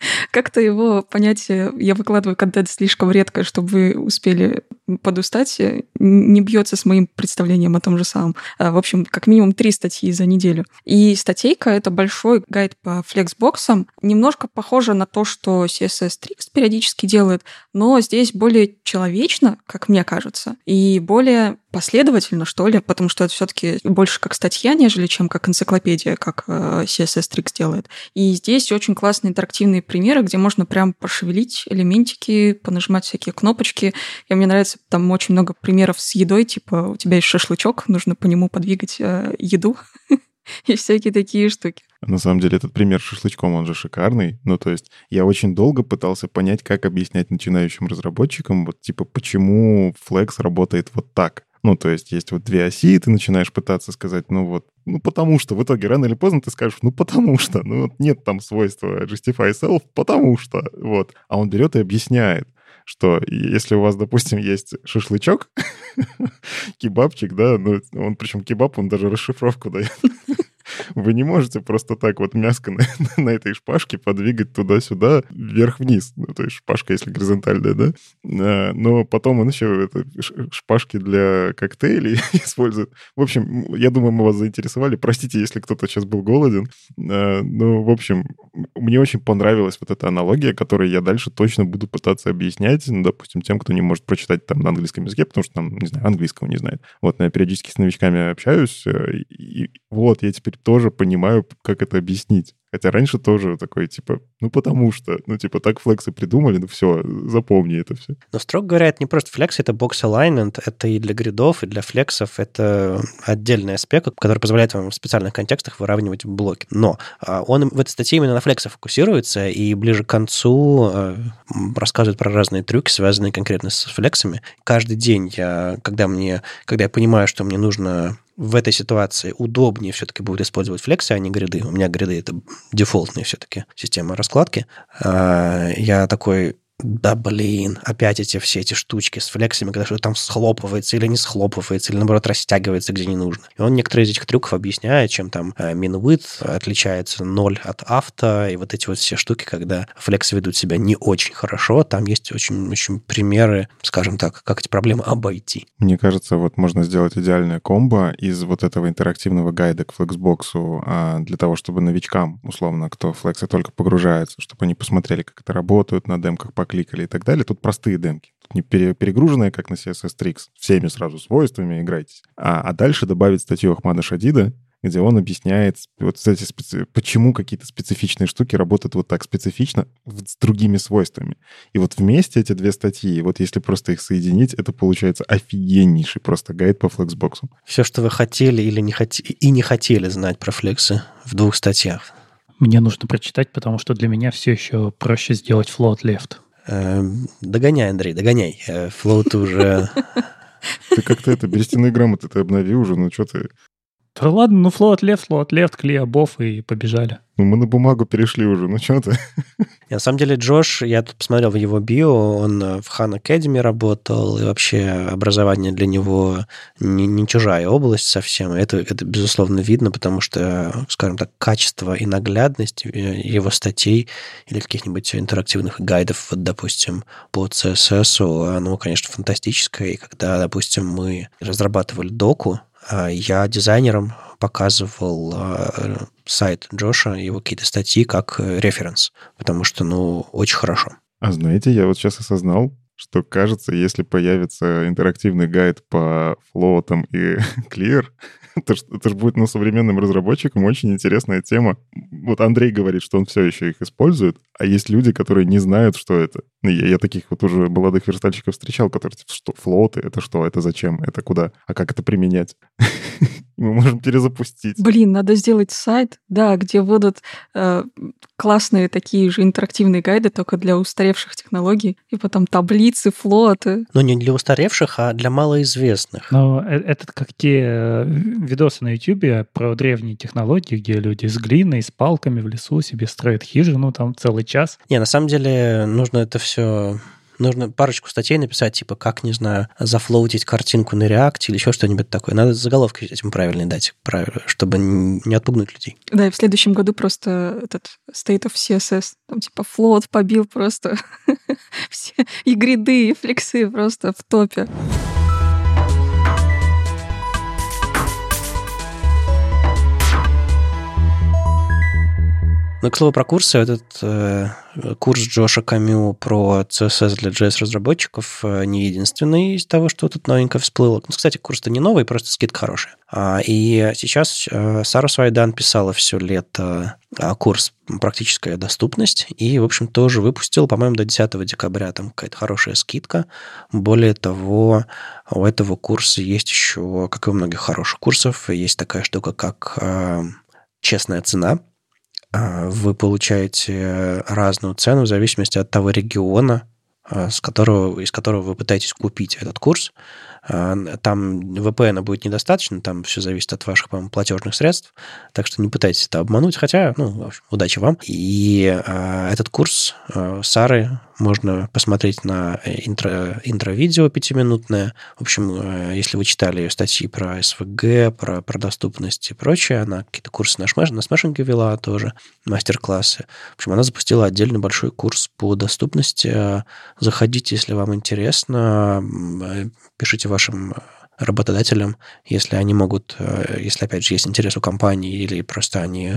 Как-то его понятие «я выкладываю контент слишком редко, чтобы вы успели подустать» не бьется с моим представлением о том же самом. А, в общем, как минимум три статьи за неделю. И статейка — это большой гайд по флексбоксам. Немножко похоже на то, что CSS Tricks периодически делает, но здесь более человечно, как мне кажется, и более последовательно, что ли, потому что это все-таки больше как статья, нежели чем как энциклопедия, как э, CSS Tricks делает. И здесь очень классные интерактивные примеры, где можно прям пошевелить элементики, понажимать всякие кнопочки. И мне нравится, там очень много примеров с едой, типа у тебя есть шашлычок, нужно по нему подвигать э, еду и всякие такие штуки. На самом деле этот пример с шашлычком, он же шикарный. Ну, то есть я очень долго пытался понять, как объяснять начинающим разработчикам, вот типа, почему Flex работает вот так. Ну, то есть есть вот две оси, и ты начинаешь пытаться сказать, ну вот, ну потому что. В итоге рано или поздно ты скажешь, ну потому что. Ну вот нет там свойства justify self, потому что. Вот. А он берет и объясняет что если у вас, допустим, есть шашлычок, кебабчик, да, ну, он причем кебаб, он даже расшифровку дает. Вы не можете просто так вот мяско на, на этой шпажке подвигать туда-сюда, вверх-вниз. Ну, то есть шпажка, если горизонтальная, да? А, но потом он еще это, шпажки для коктейлей использует. В общем, я думаю, мы вас заинтересовали. Простите, если кто-то сейчас был голоден. А, ну, в общем, мне очень понравилась вот эта аналогия, которую я дальше точно буду пытаться объяснять, ну, допустим, тем, кто не может прочитать там на английском языке, потому что там, не знаю, английского не знает. Вот, я периодически с новичками общаюсь, э, и вот я теперь тоже понимаю, как это объяснить. Хотя раньше тоже такой, типа, ну потому что, ну типа так флексы придумали, ну все, запомни это все. Но строго говоря, это не просто флекс, это бокс alignment, это и для гридов, и для флексов, это отдельный аспект, который позволяет вам в специальных контекстах выравнивать блоки. Но а, он в этой статье именно на флексах фокусируется, и ближе к концу э, рассказывает про разные трюки, связанные конкретно с флексами. Каждый день я, когда мне, когда я понимаю, что мне нужно в этой ситуации удобнее все-таки будет использовать флексы, а не гриды. У меня гриды — это дефолтные все-таки система раскладки. А, я такой, да блин, опять эти все эти штучки с флексами, когда что-то там схлопывается или не схлопывается, или наоборот растягивается, где не нужно. И он некоторые из этих трюков объясняет, чем там э, отличается 0 от авто, и вот эти вот все штуки, когда флексы ведут себя не очень хорошо, там есть очень-очень примеры, скажем так, как эти проблемы обойти. Мне кажется, вот можно сделать идеальное комбо из вот этого интерактивного гайда к флексбоксу а, для того, чтобы новичкам, условно, кто флексы только погружается, чтобы они посмотрели, как это работает на демках, покликали и так далее. Тут простые демки. Тут не перегруженные, как на CSS Tricks, всеми сразу свойствами играйтесь. А, а дальше добавить статью Ахмада Шадида, где он объясняет, вот эти специ... почему какие-то специфичные штуки работают вот так специфично с другими свойствами. И вот вместе эти две статьи, вот если просто их соединить, это получается офигеннейший просто гайд по флексбоксу. Все, что вы хотели или не хот... и не хотели знать про флексы в двух статьях. Мне нужно прочитать, потому что для меня все еще проще сделать float left. Эм, догоняй, Андрей, догоняй. Флоут уже... Ты как-то это, берестяные грамоты ты обнови уже, ну что ты... Да ладно, ну float left, float left, клей обов и побежали. Ну, мы на бумагу перешли уже, ну что ты? На самом деле, Джош, я тут посмотрел в его био, он в Хан Academy работал, и вообще образование для него не, не чужая область совсем. Это, это, безусловно, видно, потому что, скажем так, качество и наглядность его статей или каких-нибудь интерактивных гайдов, вот, допустим, по CSS, оно, конечно, фантастическое. И когда, допустим, мы разрабатывали доку, я дизайнером показывал а, сайт Джоша, его какие-то статьи как э, референс, потому что, ну, очень хорошо. А знаете, я вот сейчас осознал, что кажется, если появится интерактивный гайд по флоутам и clear, это ж будет ну, современным разработчикам очень интересная тема. Вот Андрей говорит, что он все еще их использует, а есть люди, которые не знают, что это. Ну, я, я таких вот уже молодых верстальщиков встречал, которые типа, что флоуты, это что, это зачем, это куда, а как это применять? Мы можем перезапустить. Блин, надо сделать сайт, да, где будут э, классные такие же интерактивные гайды, только для устаревших технологий, и потом таблицы, флоты. Ну, не для устаревших, а для малоизвестных. Но э, это как те э, видосы на YouTube про древние технологии, где люди с глиной, с палками в лесу себе строят хижину, там целый час. Не, на самом деле нужно это все нужно парочку статей написать, типа, как, не знаю, зафлоутить картинку на React или еще что-нибудь такое. Надо заголовки этим правильные дать, чтобы не отпугнуть людей. Да, и в следующем году просто этот State of CSS, там типа флот побил просто все и гриды, и флексы просто в топе. Ну, к слову про курсы, этот э, курс Джоша Камю про CSS для JS-разработчиков э, не единственный из того, что тут новенько всплыло. Ну, кстати, курс-то не новый, просто скидка хорошая. А, и сейчас э, Сара Свайдан писала все лето э, курс «Практическая доступность», и, в общем, тоже выпустил, по-моему, до 10 декабря там какая-то хорошая скидка. Более того, у этого курса есть еще, как и у многих хороших курсов, есть такая штука, как э, честная цена – а, вы получаете разную цену в зависимости от того региона, а, с которого, из которого вы пытаетесь купить этот курс. А, там VPN будет недостаточно, там все зависит от ваших, платежных средств, так что не пытайтесь это обмануть, хотя, ну, в общем, удачи вам. И этот курс Сары можно посмотреть на интро, интро-видео пятиминутное. В общем, э, если вы читали статьи про СВГ, про, про доступность и прочее, она какие-то курсы на, шмеш, на смешинге вела тоже, мастер-классы. В общем, она запустила отдельный большой курс по доступности. Заходите, если вам интересно, пишите вашим работодателям, если они могут, э, если, опять же, есть интерес у компании или просто они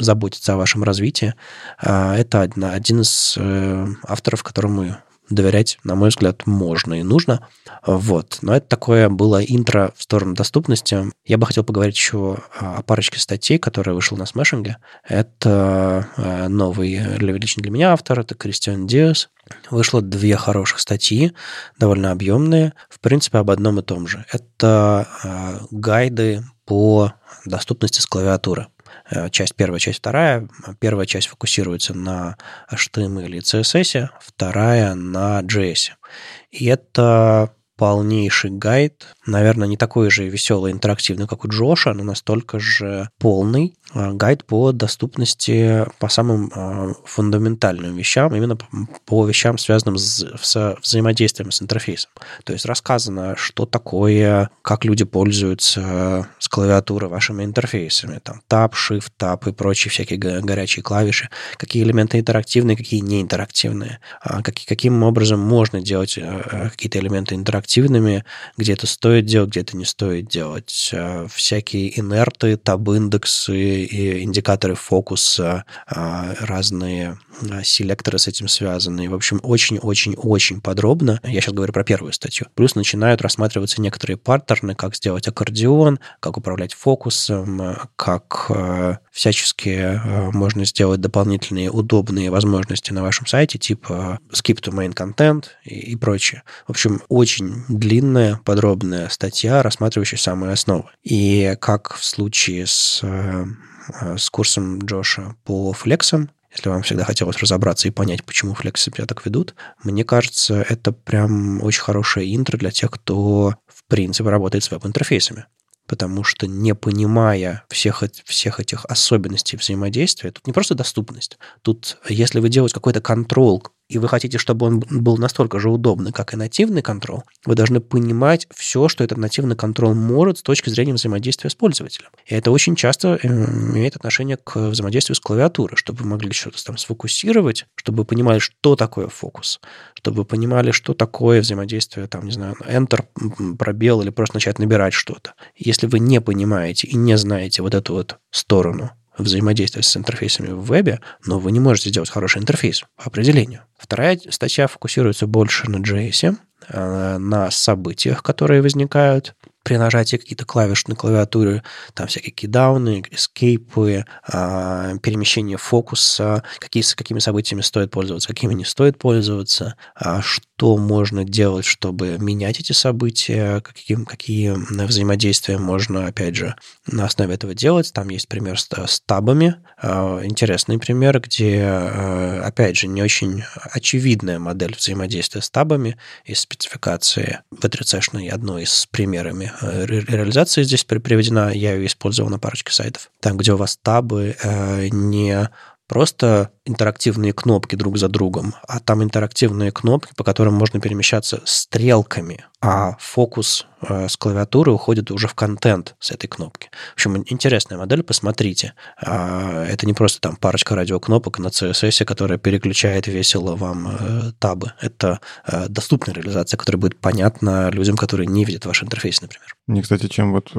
э, заботятся о вашем развитии. А, это один из э, авторов, которому доверять, на мой взгляд, можно и нужно. Вот. Но это такое было интро в сторону доступности. Я бы хотел поговорить еще о парочке статей, которые вышел на смешинге. Это новый лично для меня автор, это Кристиан Диас. Вышло две хороших статьи, довольно объемные, в принципе, об одном и том же. Это э, гайды по доступности с клавиатуры. Э, часть первая, часть вторая. Первая часть фокусируется на HTML и CSS, вторая на JS. И это полнейший гайд, наверное, не такой же веселый, интерактивный, как у Джоша, но настолько же полный гайд по доступности по самым а, фундаментальным вещам, именно по вещам, связанным с взаимодействием с интерфейсом. То есть рассказано, что такое, как люди пользуются с клавиатуры вашими интерфейсами, там Tab, Shift, Tab и прочие всякие горячие клавиши, какие элементы интерактивные, какие не интерактивные, а, каким образом можно делать какие-то элементы интерактивными, где это стоит делать, где это не стоит делать, всякие инерты, таб-индексы, и индикаторы фокуса, а, разные а, селекторы с этим связаны. В общем, очень-очень-очень подробно. Я сейчас говорю про первую статью. Плюс начинают рассматриваться некоторые паттерны, как сделать аккордеон, как управлять фокусом, как а, всячески можно сделать дополнительные удобные возможности на вашем сайте, типа skip to main content и, и прочее. В общем, очень длинная, подробная статья, рассматривающая самые основы. И как в случае с с курсом Джоша по флексам, если вам всегда хотелось разобраться и понять, почему флексы себя так ведут, мне кажется, это прям очень хорошее интро для тех, кто, в принципе, работает с веб-интерфейсами. Потому что не понимая всех, всех этих особенностей взаимодействия, тут не просто доступность. Тут, если вы делаете какой-то контроль и вы хотите, чтобы он был настолько же удобный, как и нативный контроль, вы должны понимать все, что этот нативный контроль может с точки зрения взаимодействия с пользователем. И это очень часто э, имеет отношение к взаимодействию с клавиатурой, чтобы вы могли что-то там сфокусировать, чтобы вы понимали, что такое фокус, чтобы вы понимали, что такое взаимодействие, там, не знаю, Enter, пробел или просто начать набирать что-то. Если вы не понимаете и не знаете вот эту вот сторону взаимодействия с интерфейсами в вебе, но вы не можете сделать хороший интерфейс по определению. Вторая статья фокусируется больше на JS, э, на событиях, которые возникают при нажатии какие-то клавиши на клавиатуре, там всякие кидауны, эскейпы, а, перемещение фокуса, какие, какими событиями стоит пользоваться, какими не стоит пользоваться, а, что можно делать, чтобы менять эти события, какие, какие взаимодействия можно, опять же, на основе этого делать. Там есть пример с, с табами, а, интересный пример, где, опять же, не очень очевидная модель взаимодействия с табами из спецификации в 3 одной из примерами Э, реализация здесь приведена, я ее использовал на парочке сайтов. Там, где у вас табы э, не просто интерактивные кнопки друг за другом, а там интерактивные кнопки, по которым можно перемещаться стрелками, а фокус э, с клавиатуры уходит уже в контент с этой кнопки. В общем, интересная модель, посмотрите. Э, это не просто там парочка радиокнопок на CSS, которая переключает весело вам э, табы. Это э, доступная реализация, которая будет понятна людям, которые не видят ваш интерфейс, например. Мне, кстати, чем вот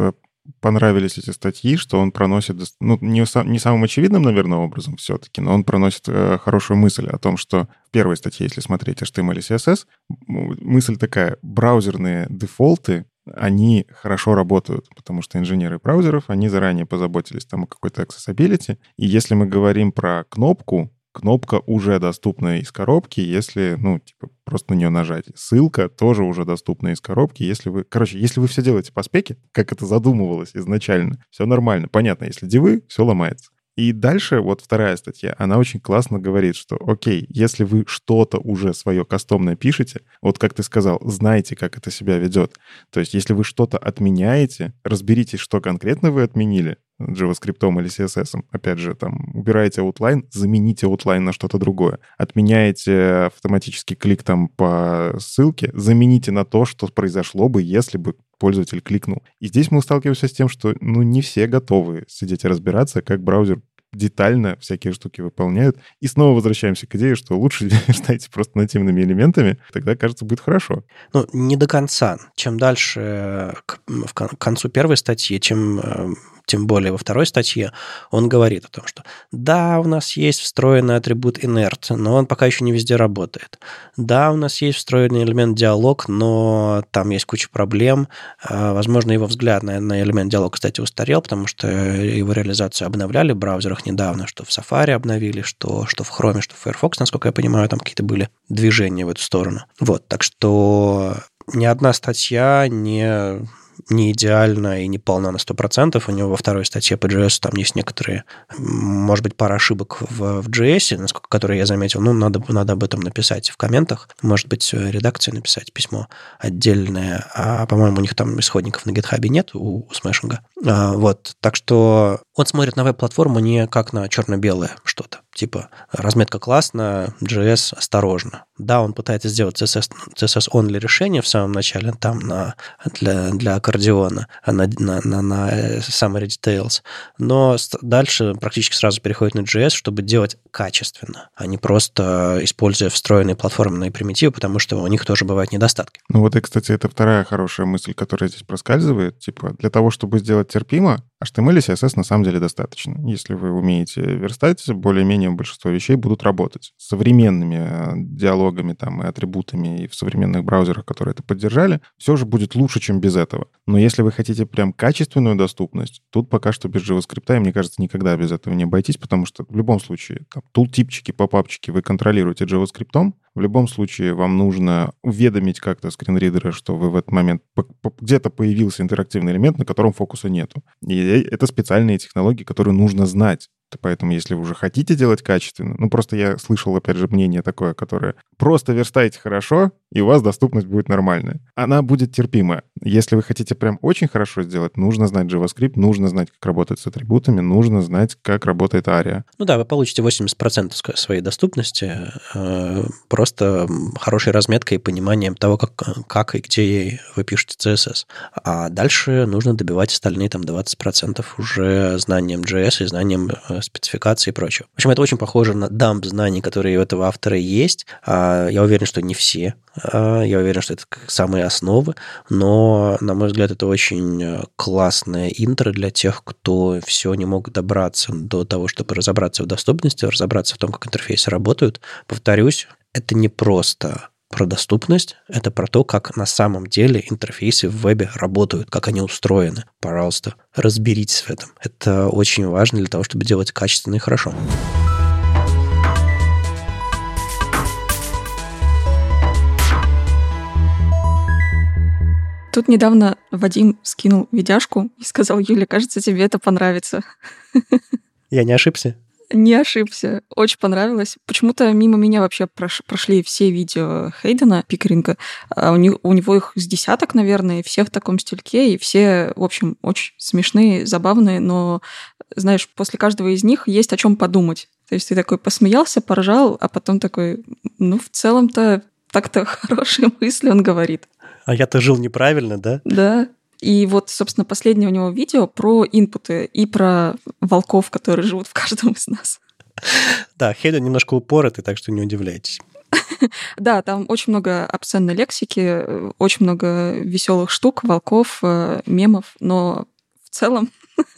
понравились эти статьи, что он проносит, ну, не, не самым очевидным, наверное, образом все-таки, но он проносит э, хорошую мысль о том, что в первой статье, если смотреть HTML и CSS, мысль такая, браузерные дефолты, они хорошо работают, потому что инженеры браузеров, они заранее позаботились там о какой-то accessibility, и если мы говорим про кнопку, кнопка уже доступна из коробки, если, ну, типа, просто на нее нажать. Ссылка тоже уже доступна из коробки, если вы... Короче, если вы все делаете по спеке, как это задумывалось изначально, все нормально. Понятно, если дивы, все ломается. И дальше вот вторая статья, она очень классно говорит, что окей, если вы что-то уже свое кастомное пишете, вот как ты сказал, знайте, как это себя ведет. То есть если вы что-то отменяете, разберитесь, что конкретно вы отменили, JavaScript или CSS. Опять же, там, убираете outline, замените outline на что-то другое. Отменяете автоматический клик там по ссылке, замените на то, что произошло бы, если бы пользователь кликнул. И здесь мы сталкиваемся с тем, что ну, не все готовы сидеть и разбираться, как браузер детально всякие штуки выполняют. И снова возвращаемся к идее, что лучше верстайте просто нативными элементами, тогда, кажется, будет хорошо. Ну, не до конца. Чем дальше к, к концу первой статьи, чем э, тем более во второй статье, он говорит о том, что да, у нас есть встроенный атрибут inert, но он пока еще не везде работает. Да, у нас есть встроенный элемент диалог, но там есть куча проблем. А, возможно, его взгляд на, на элемент диалог, кстати, устарел, потому что его реализацию обновляли в браузерах недавно, что в Safari обновили, что, что в Chrome, что в Firefox, насколько я понимаю, там какие-то были движения в эту сторону. Вот, так что ни одна статья не не идеальна и не полна на 100%. У него во второй статье по JS там есть некоторые, может быть, пара ошибок в, в JS, насколько, которые я заметил. Ну, надо, надо об этом написать в комментах. Может быть, редакции написать письмо отдельное. А, по-моему, у них там исходников на GitHub нет у, у Smashing. А, вот. Так что он смотрит на веб-платформу не как на черно-белое что-то. Типа, разметка классно, JS осторожно. Да, он пытается сделать CSS, CSS-only решение в самом начале, там на, для, для аккордеона, на, на, на, на э, summary details, но дальше практически сразу переходит на JS, чтобы делать качественно, а не просто используя встроенные платформенные примитивы, потому что у них тоже бывают недостатки. Ну вот и, кстати, это вторая хорошая мысль, которая здесь проскальзывает. Типа, для того, чтобы сделать терпимо, HTML и CSS на самом деле достаточно. Если вы умеете верстать, более-менее большинство вещей будут работать. С современными э, диалогами там, и атрибутами и в современных браузерах, которые это поддержали, все же будет лучше, чем без этого. Но если вы хотите прям качественную доступность, тут пока что без JavaScript, и мне кажется, никогда без этого не обойтись, потому что в любом случае там, тултипчики, попапчики вы контролируете JavaScript, в любом случае вам нужно уведомить как-то скринридера, что вы в этот момент где-то появился интерактивный элемент, на котором фокуса нету. И это специальные технологии, которые нужно знать. Поэтому, если вы уже хотите делать качественно, ну, просто я слышал, опять же, мнение такое, которое просто верстайте хорошо, и у вас доступность будет нормальная. Она будет терпимая. Если вы хотите прям очень хорошо сделать, нужно знать JavaScript, нужно знать, как работать с атрибутами, нужно знать, как работает ARIA. Ну да, вы получите 80% своей доступности э, просто хорошей разметкой и пониманием того, как, как и где вы пишете CSS. А дальше нужно добивать остальные там 20% уже знанием JS и знанием э, спецификации и прочего. В общем, это очень похоже на дамп знаний, которые у этого автора есть. А я уверен, что не все а, я уверен, что это самые основы, но, на мой взгляд, это очень э, классное интро для тех, кто все не мог добраться до того, чтобы разобраться в доступности, разобраться в том, как интерфейсы работают. Повторюсь, это не просто про доступность, это про то, как на самом деле интерфейсы в вебе работают, как они устроены. Пожалуйста, разберитесь в этом. Это очень важно для того, чтобы делать качественно и хорошо. Тут недавно Вадим скинул видяшку и сказал, Юля, кажется, тебе это понравится. Я не ошибся? Не ошибся. Очень понравилось. Почему-то мимо меня вообще прошли все видео Хейдена Пикеринга. А у, него, у него их с десяток, наверное, все в таком стильке, и все, в общем, очень смешные, забавные, но, знаешь, после каждого из них есть о чем подумать. То есть ты такой посмеялся, поржал, а потом такой, ну, в целом-то так-то хорошие мысли он говорит. А я-то жил неправильно, да? Да. И вот, собственно, последнее у него видео про инпуты и про волков, которые живут в каждом из нас. Да, Хейден немножко упоротый, так что не удивляйтесь. Да, там очень много обсценной лексики, очень много веселых штук, волков, э, мемов, но в целом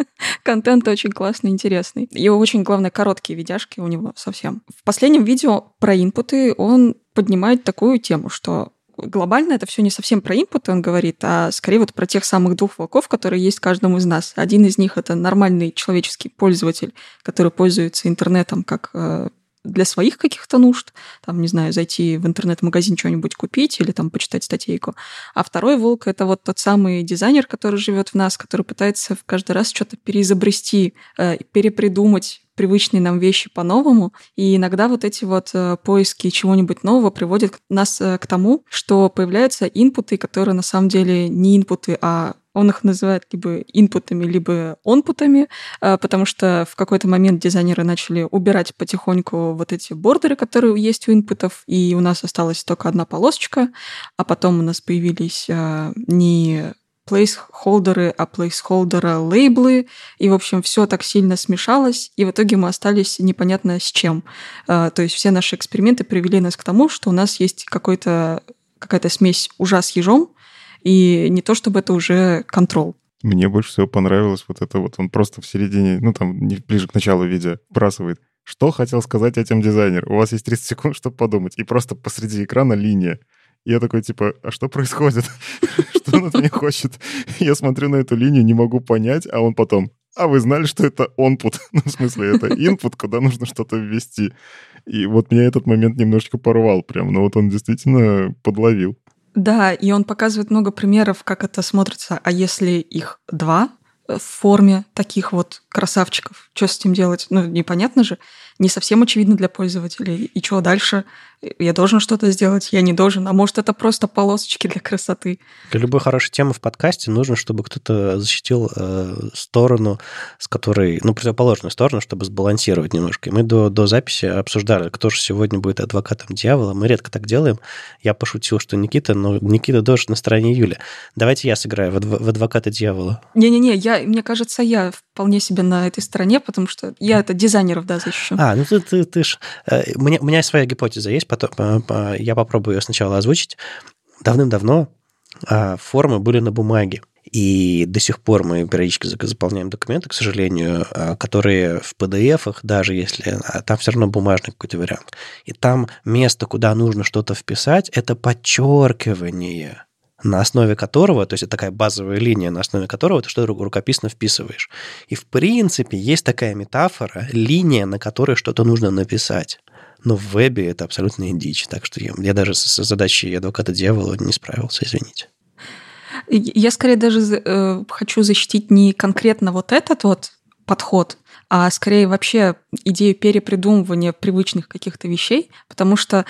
контент очень классный, интересный. И очень, главное, короткие видяшки у него совсем. В последнем видео про инпуты он поднимает такую тему, что глобально это все не совсем про инпут, он говорит, а скорее вот про тех самых двух волков, которые есть каждому из нас. Один из них это нормальный человеческий пользователь, который пользуется интернетом как э, для своих каких-то нужд, там, не знаю, зайти в интернет-магазин что-нибудь купить или там почитать статейку. А второй волк — это вот тот самый дизайнер, который живет в нас, который пытается каждый раз что-то переизобрести, э, перепридумать, привычные нам вещи по-новому. И иногда вот эти вот э, поиски чего-нибудь нового приводят нас э, к тому, что появляются инпуты, которые на самом деле не инпуты, а он их называет либо инпутами, либо онпутами, э, потому что в какой-то момент дизайнеры начали убирать потихоньку вот эти бордеры, которые есть у инпутов, и у нас осталась только одна полосочка, а потом у нас появились не плейсхолдеры, а плейсхолдера лейблы, и, в общем, все так сильно смешалось, и в итоге мы остались непонятно с чем. А, то есть все наши эксперименты привели нас к тому, что у нас есть какой-то какая-то смесь ужа с ежом, и не то чтобы это уже контрол. Мне больше всего понравилось вот это вот, он просто в середине, ну там, ближе к началу видео, бросает. Что хотел сказать этим дизайнер? У вас есть 30 секунд, чтобы подумать. И просто посреди экрана линия. Я такой, типа, а что происходит? что он от меня хочет? Я смотрю на эту линию, не могу понять, а он потом, а вы знали, что это онпут? ну, в смысле, это input, куда нужно что-то ввести. И вот меня этот момент немножечко порвал прям, но вот он действительно подловил. Да, и он показывает много примеров, как это смотрится. А если их два в форме таких вот красавчиков, что с этим делать? Ну, непонятно же не совсем очевидно для пользователей. И что дальше? Я должен что-то сделать, я не должен. А может, это просто полосочки для красоты? Для любой хорошей темы в подкасте нужно, чтобы кто-то защитил э, сторону, с которой, ну, противоположную сторону, чтобы сбалансировать немножко. И мы до, до записи обсуждали, кто же сегодня будет адвокатом дьявола. Мы редко так делаем. Я пошутил, что Никита, но Никита должен на стороне Юли. Давайте я сыграю в, в адвоката дьявола. Не-не-не, я, мне кажется, я вполне себе на этой стороне, потому что я это дизайнеров, да, защищу. А, ну ты, ты, ты ж... Э, у меня, у меня своя гипотеза есть, потом я попробую ее сначала озвучить. Давным-давно а, формы были на бумаге. И до сих пор мы периодически заполняем документы, к сожалению, а, которые в PDF, даже если а, там все равно бумажный какой-то вариант. И там место, куда нужно что-то вписать, это подчеркивание на основе которого, то есть это такая базовая линия, на основе которого ты что-то рукописно вписываешь. И в принципе есть такая метафора, линия, на которой что-то нужно написать. Но в вебе это абсолютная дичь. Так что я, я даже с задачей адвоката дьявола не справился, извините. Я скорее даже э, хочу защитить не конкретно вот этот вот подход, а скорее вообще идею перепридумывания привычных каких-то вещей, потому что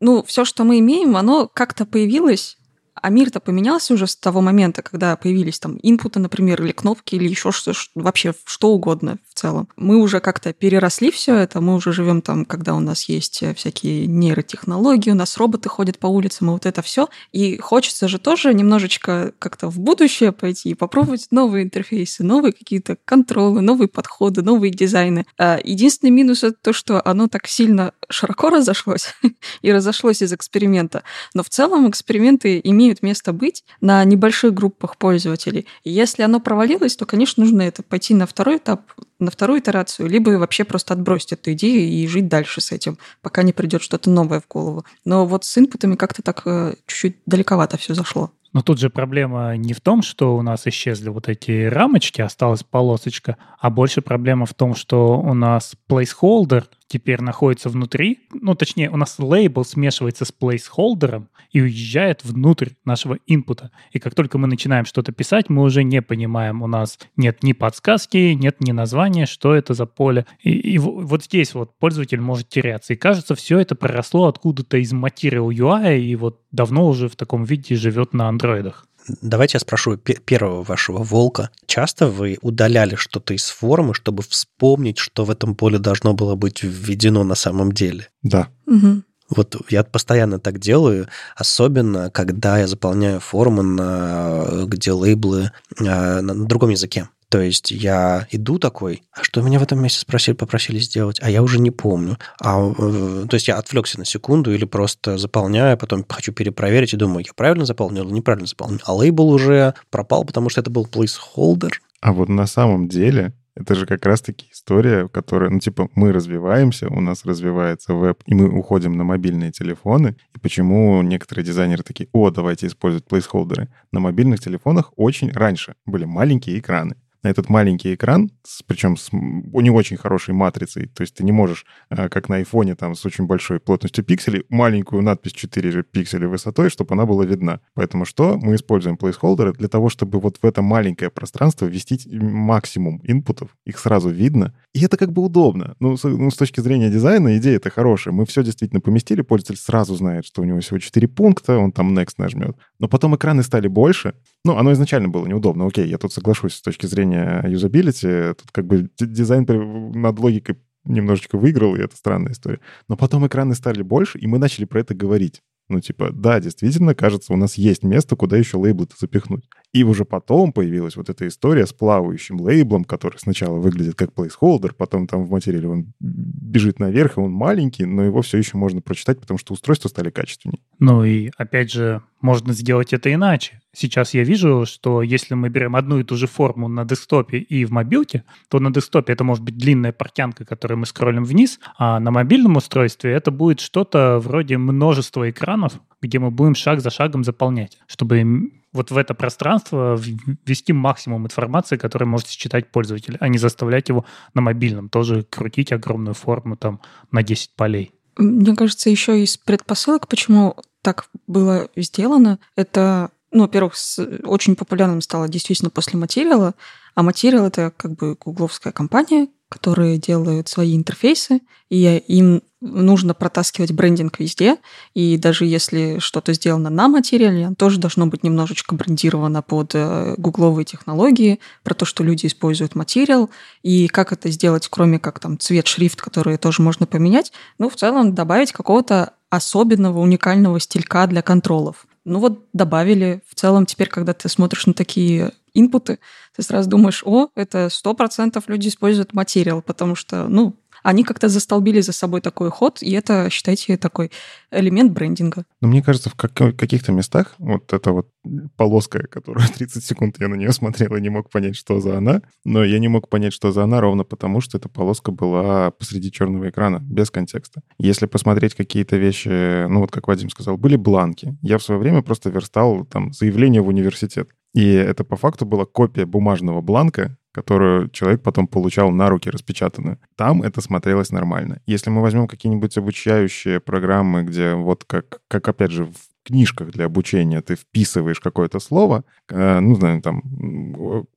ну, все, что мы имеем, оно как-то появилось а мир-то поменялся уже с того момента, когда появились там инпуты, например, или кнопки, или еще что вообще что угодно в целом. Мы уже как-то переросли все это, мы уже живем там, когда у нас есть э, всякие нейротехнологии, у нас роботы ходят по улицам, и вот это все. И хочется же тоже немножечко как-то в будущее пойти и попробовать новые интерфейсы, новые какие-то контролы, новые подходы, новые дизайны. А единственный минус это то, что оно так сильно широко разошлось и разошлось из эксперимента. Но в целом эксперименты имеют имеют место быть на небольших группах пользователей. И если оно провалилось, то, конечно, нужно это пойти на второй этап, на вторую итерацию, либо вообще просто отбросить эту идею и жить дальше с этим, пока не придет что-то новое в голову. Но вот с инпутами как-то так э, чуть-чуть далековато все зашло. Но тут же проблема не в том, что у нас исчезли вот эти рамочки, осталась полосочка, а больше проблема в том, что у нас placeholder теперь находится внутри, ну, точнее, у нас лейбл смешивается с placeholder и уезжает внутрь нашего инпута. И как только мы начинаем что-то писать, мы уже не понимаем, у нас нет ни подсказки, нет ни названия, что это за поле. И, и вот здесь вот пользователь может теряться. И кажется, все это проросло откуда-то из Material UI, и вот давно уже в таком виде живет на андроидах. Давайте я спрошу первого вашего волка. Часто вы удаляли что-то из формы, чтобы вспомнить, что в этом поле должно было быть введено на самом деле? Да. Угу. Вот я постоянно так делаю, особенно когда я заполняю формы, на, где лейблы а, на другом языке. То есть я иду такой, а что меня в этом месте спросили, попросили сделать, а я уже не помню. А, э, то есть я отвлекся на секунду или просто заполняю, а потом хочу перепроверить и думаю, я правильно заполнил или неправильно заполнил. А лейбл уже пропал, потому что это был placeholder. А вот на самом деле это же как раз-таки история, которая, ну, типа, мы развиваемся, у нас развивается веб, и мы уходим на мобильные телефоны. И почему некоторые дизайнеры такие, о, давайте использовать плейсхолдеры. На мобильных телефонах очень раньше были маленькие экраны на этот маленький экран, причем с не очень хорошей матрицей, то есть ты не можешь, э, как на айфоне, там, с очень большой плотностью пикселей, маленькую надпись 4 пикселя высотой, чтобы она была видна. Поэтому что? Мы используем плейсхолдеры для того, чтобы вот в это маленькое пространство ввести максимум инпутов, их сразу видно, и это как бы удобно. Ну, с, ну, с точки зрения дизайна идея это хорошая. Мы все действительно поместили, пользователь сразу знает, что у него всего 4 пункта, он там next нажмет. Но потом экраны стали больше. Ну, оно изначально было неудобно. Окей, я тут соглашусь с точки зрения юзабилити. Тут как бы дизайн над логикой немножечко выиграл, и это странная история. Но потом экраны стали больше, и мы начали про это говорить. Ну, типа, да, действительно, кажется, у нас есть место, куда еще лейблы-то запихнуть. И уже потом появилась вот эта история с плавающим лейблом, который сначала выглядит как плейсхолдер, потом там в материале он бежит наверх, и он маленький, но его все еще можно прочитать, потому что устройства стали качественнее. Ну и, опять же, можно сделать это иначе. Сейчас я вижу, что если мы берем одну и ту же форму на десктопе и в мобилке, то на десктопе это может быть длинная портянка, которую мы скроллим вниз, а на мобильном устройстве это будет что-то вроде множества экранов, где мы будем шаг за шагом заполнять, чтобы вот в это пространство ввести максимум информации, которую может считать пользователь, а не заставлять его на мобильном тоже крутить огромную форму там на 10 полей. Мне кажется, еще из предпосылок, почему так было сделано, это, ну, во-первых, очень популярным стало действительно после материала, а материал это как бы гугловская компания, которые делают свои интерфейсы, и им нужно протаскивать брендинг везде, и даже если что-то сделано на материале, оно тоже должно быть немножечко брендировано под э, гугловые технологии, про то, что люди используют материал, и как это сделать, кроме как там цвет, шрифт, которые тоже можно поменять, ну, в целом добавить какого-то особенного, уникального стилька для контролов. Ну вот добавили. В целом теперь, когда ты смотришь на такие инпуты, ты сразу думаешь, о, это сто процентов люди используют материал, потому что, ну, они как-то застолбили за собой такой ход, и это, считайте, такой элемент брендинга. Но мне кажется, в каких-то местах вот эта вот полоска, которая 30 секунд я на нее смотрел и не мог понять, что за она, но я не мог понять, что за она ровно потому, что эта полоска была посреди черного экрана, без контекста. Если посмотреть какие-то вещи, ну вот как Вадим сказал, были бланки. Я в свое время просто верстал там заявление в университет. И это по факту была копия бумажного бланка, которую человек потом получал на руки распечатанную. Там это смотрелось нормально. Если мы возьмем какие-нибудь обучающие программы, где вот как, как опять же, в книжках для обучения ты вписываешь какое-то слово, э, ну, знаю, там,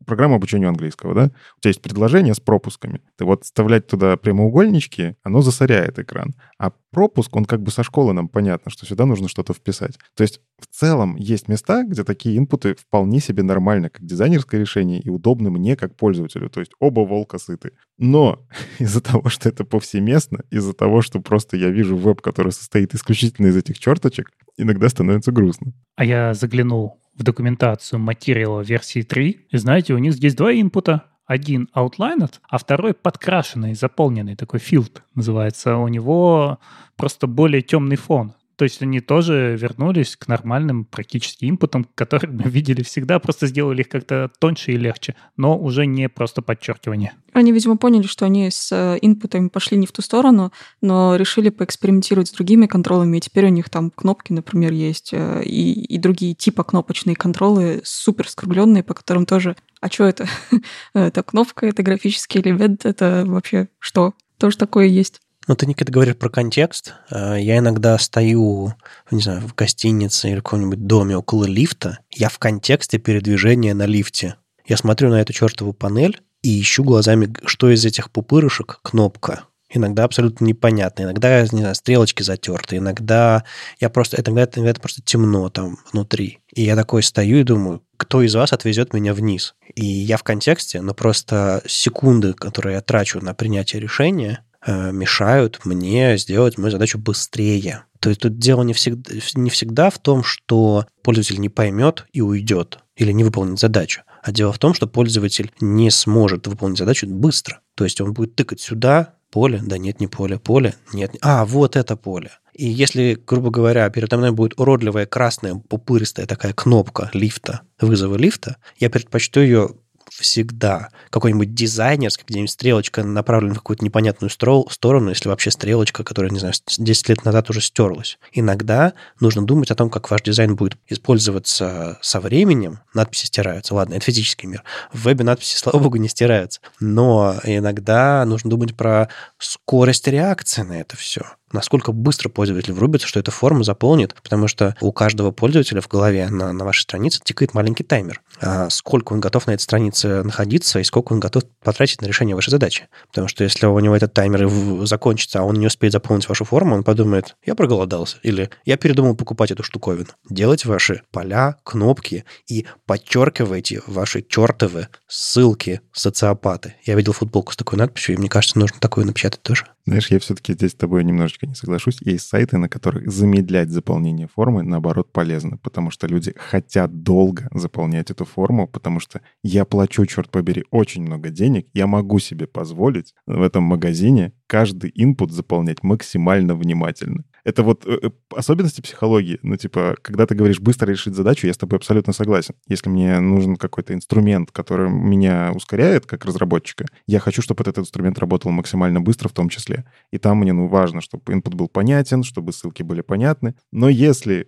программа обучения английского, да, у тебя есть предложение с пропусками. Ты вот вставлять туда прямоугольнички, оно засоряет экран. А пропуск, он как бы со школы нам понятно, что сюда нужно что-то вписать. То есть в целом есть места, где такие инпуты вполне себе нормально, как дизайнерское решение и удобны мне как пользователю. То есть оба волка сыты. Но из-за того, что это повсеместно, из-за того, что просто я вижу веб, который состоит исключительно из этих черточек, иногда становится грустно. А я заглянул в документацию материала версии 3, и знаете, у них здесь два инпута. Один outlined, а второй подкрашенный, заполненный, такой филд называется. У него просто более темный фон. То есть они тоже вернулись к нормальным практически импутам, которые мы видели всегда, просто сделали их как-то тоньше и легче, но уже не просто подчеркивание. Они, видимо, поняли, что они с э, инпутами пошли не в ту сторону, но решили поэкспериментировать с другими контролами, и теперь у них там кнопки, например, есть, э, и, и другие типа кнопочные контролы, супер скругленные, по которым тоже а что это? это кнопка, это графический элемент, это вообще что? Тоже такое есть. Ну, ты никогда говоришь про контекст. А, я иногда стою, не знаю, в гостинице или в каком-нибудь доме около лифта. Я в контексте передвижения на лифте. Я смотрю на эту чертову панель и ищу глазами, что из этих пупырышек кнопка. Иногда абсолютно непонятно. Иногда, не знаю, стрелочки затерты. Иногда я просто... Иногда иногда это просто темно там внутри. И я такой стою и думаю, кто из вас отвезет меня вниз? И я в контексте, но просто секунды, которые я трачу на принятие решения, Э, мешают мне сделать мою задачу быстрее. То есть тут дело не всегда, не всегда в том, что пользователь не поймет и уйдет или не выполнит задачу. А дело в том, что пользователь не сможет выполнить задачу быстро. То есть он будет тыкать сюда, поле, да нет, не поле, поле, нет, а, вот это поле. И если, грубо говоря, передо мной будет уродливая красная пупыристая такая кнопка лифта, вызова лифта, я предпочту ее всегда какой-нибудь дизайнерский, где-нибудь стрелочка направлена в какую-то непонятную сторону, если вообще стрелочка, которая, не знаю, 10 лет назад уже стерлась. Иногда нужно думать о том, как ваш дизайн будет использоваться со временем. Надписи стираются. Ладно, это физический мир. В вебе надписи, слава богу, не стираются. Но иногда нужно думать про скорость реакции на это все насколько быстро пользователь врубится, что эта форма заполнит, потому что у каждого пользователя в голове на, на вашей странице тикает маленький таймер. А сколько он готов на этой странице находиться и сколько он готов потратить на решение вашей задачи. Потому что если у него этот таймер закончится, а он не успеет заполнить вашу форму, он подумает, я проголодался, или я передумал покупать эту штуковину. Делайте ваши поля, кнопки и подчеркивайте ваши чертовы ссылки социопаты. Я видел футболку с такой надписью, и мне кажется, нужно такое напечатать тоже. Знаешь, я все-таки здесь с тобой немножечко не соглашусь. Есть сайты, на которых замедлять заполнение формы, наоборот, полезно, потому что люди хотят долго заполнять эту форму, потому что я плачу, черт побери, очень много денег, я могу себе позволить в этом магазине каждый инпут заполнять максимально внимательно. Это вот э, э, особенности психологии. Ну, типа, когда ты говоришь быстро решить задачу, я с тобой абсолютно согласен. Если мне нужен какой-то инструмент, который меня ускоряет как разработчика, я хочу, чтобы этот инструмент работал максимально быстро в том числе. И там мне ну, важно, чтобы input был понятен, чтобы ссылки были понятны. Но если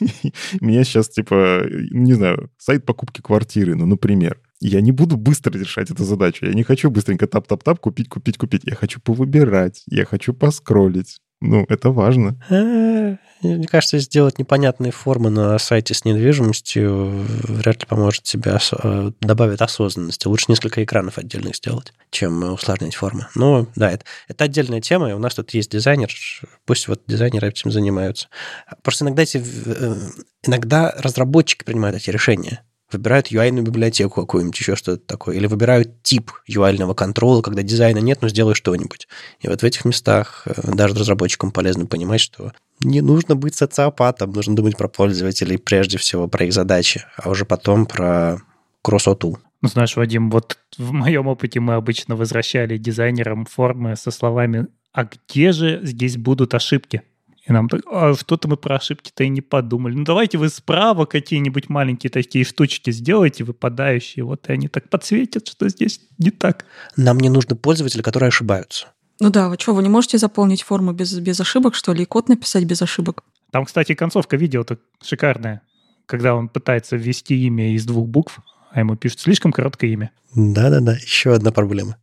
меня сейчас, типа, не знаю, сайт покупки квартиры, ну, например, я не буду быстро решать эту задачу. Я не хочу быстренько тап-тап-тап, купить, купить, купить. Я хочу повыбирать, я хочу поскролить Ну, это важно. Э, Мне кажется, сделать непонятные формы на сайте с недвижимостью вряд ли поможет тебе, э, добавит осознанности. Лучше несколько экранов отдельных сделать, чем усложнять формы. Но да, это, это отдельная тема, и у нас тут есть дизайнер, пусть вот дизайнеры этим занимаются. Просто иногда, эти, э, иногда разработчики принимают эти решения. Выбирают UI-ную библиотеку какую-нибудь, еще что-то такое. Или выбирают тип UI-ного контрола, когда дизайна нет, но сделай что-нибудь. И вот в этих местах э, даже разработчикам полезно понимать, что не нужно быть социопатом, нужно думать про пользователей, прежде всего про их задачи, а уже потом про красоту. Ну, знаешь, Вадим, вот в моем опыте мы обычно возвращали дизайнерам формы со словами «А где же здесь будут ошибки?» И нам так, а что-то мы про ошибки-то и не подумали. Ну, давайте вы справа какие-нибудь маленькие такие штучки сделайте, выпадающие, вот и они так подсветят, что здесь не так. Нам не нужны пользователи, которые ошибаются. Ну да, вы что, вы не можете заполнить форму без, без ошибок, что ли, и код написать без ошибок? Там, кстати, концовка видео-то шикарная, когда он пытается ввести имя из двух букв, а ему пишут слишком короткое имя. Да-да-да, еще одна проблема.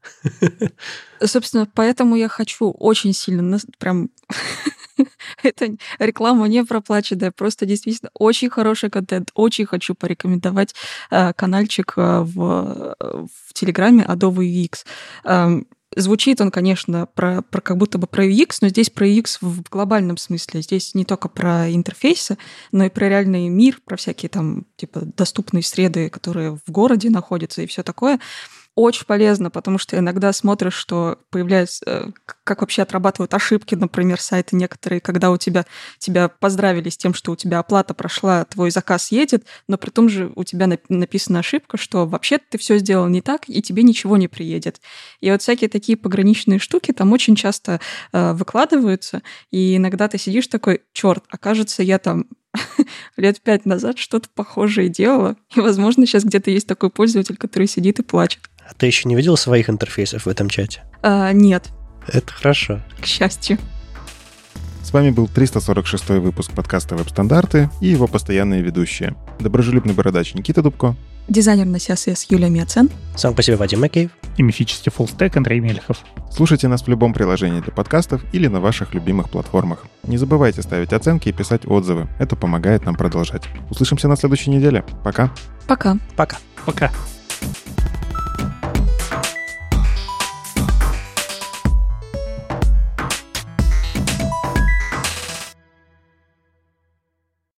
Собственно, поэтому я хочу очень сильно, прям это реклама не проплаченная, просто действительно очень хороший контент. Очень хочу порекомендовать э, каналчик э, в, в Телеграме Adobe UX. Эм, Звучит он, конечно, про, про как будто бы про UX, но здесь про UX в глобальном смысле. Здесь не только про интерфейсы, но и про реальный мир, про всякие там типа доступные среды, которые в городе находятся и все такое очень полезно, потому что иногда смотришь, что появляется, э, как вообще отрабатывают ошибки, например, сайты некоторые, когда у тебя тебя поздравили с тем, что у тебя оплата прошла, твой заказ едет, но при том же у тебя нап- написана ошибка, что вообще ты все сделал не так, и тебе ничего не приедет. И вот всякие такие пограничные штуки там очень часто э, выкладываются, и иногда ты сидишь такой, черт, окажется, я там лет пять назад что-то похожее делала, и, возможно, сейчас где-то есть такой пользователь, который сидит и плачет. А ты еще не видел своих интерфейсов в этом чате? А, нет, Это хорошо. к счастью. С вами был 346 выпуск подкаста «Веб-стандарты» и его постоянные ведущие. Доброжелюбный бородач Никита Дубко. Дизайнер на CSS Юлия Миоцен. Сам по себе Вадим Макеев. И мифический фуллстек Андрей Мельхов. Слушайте нас в любом приложении для подкастов или на ваших любимых платформах. Не забывайте ставить оценки и писать отзывы. Это помогает нам продолжать. Услышимся на следующей неделе. Пока. Пока. Пока. Пока.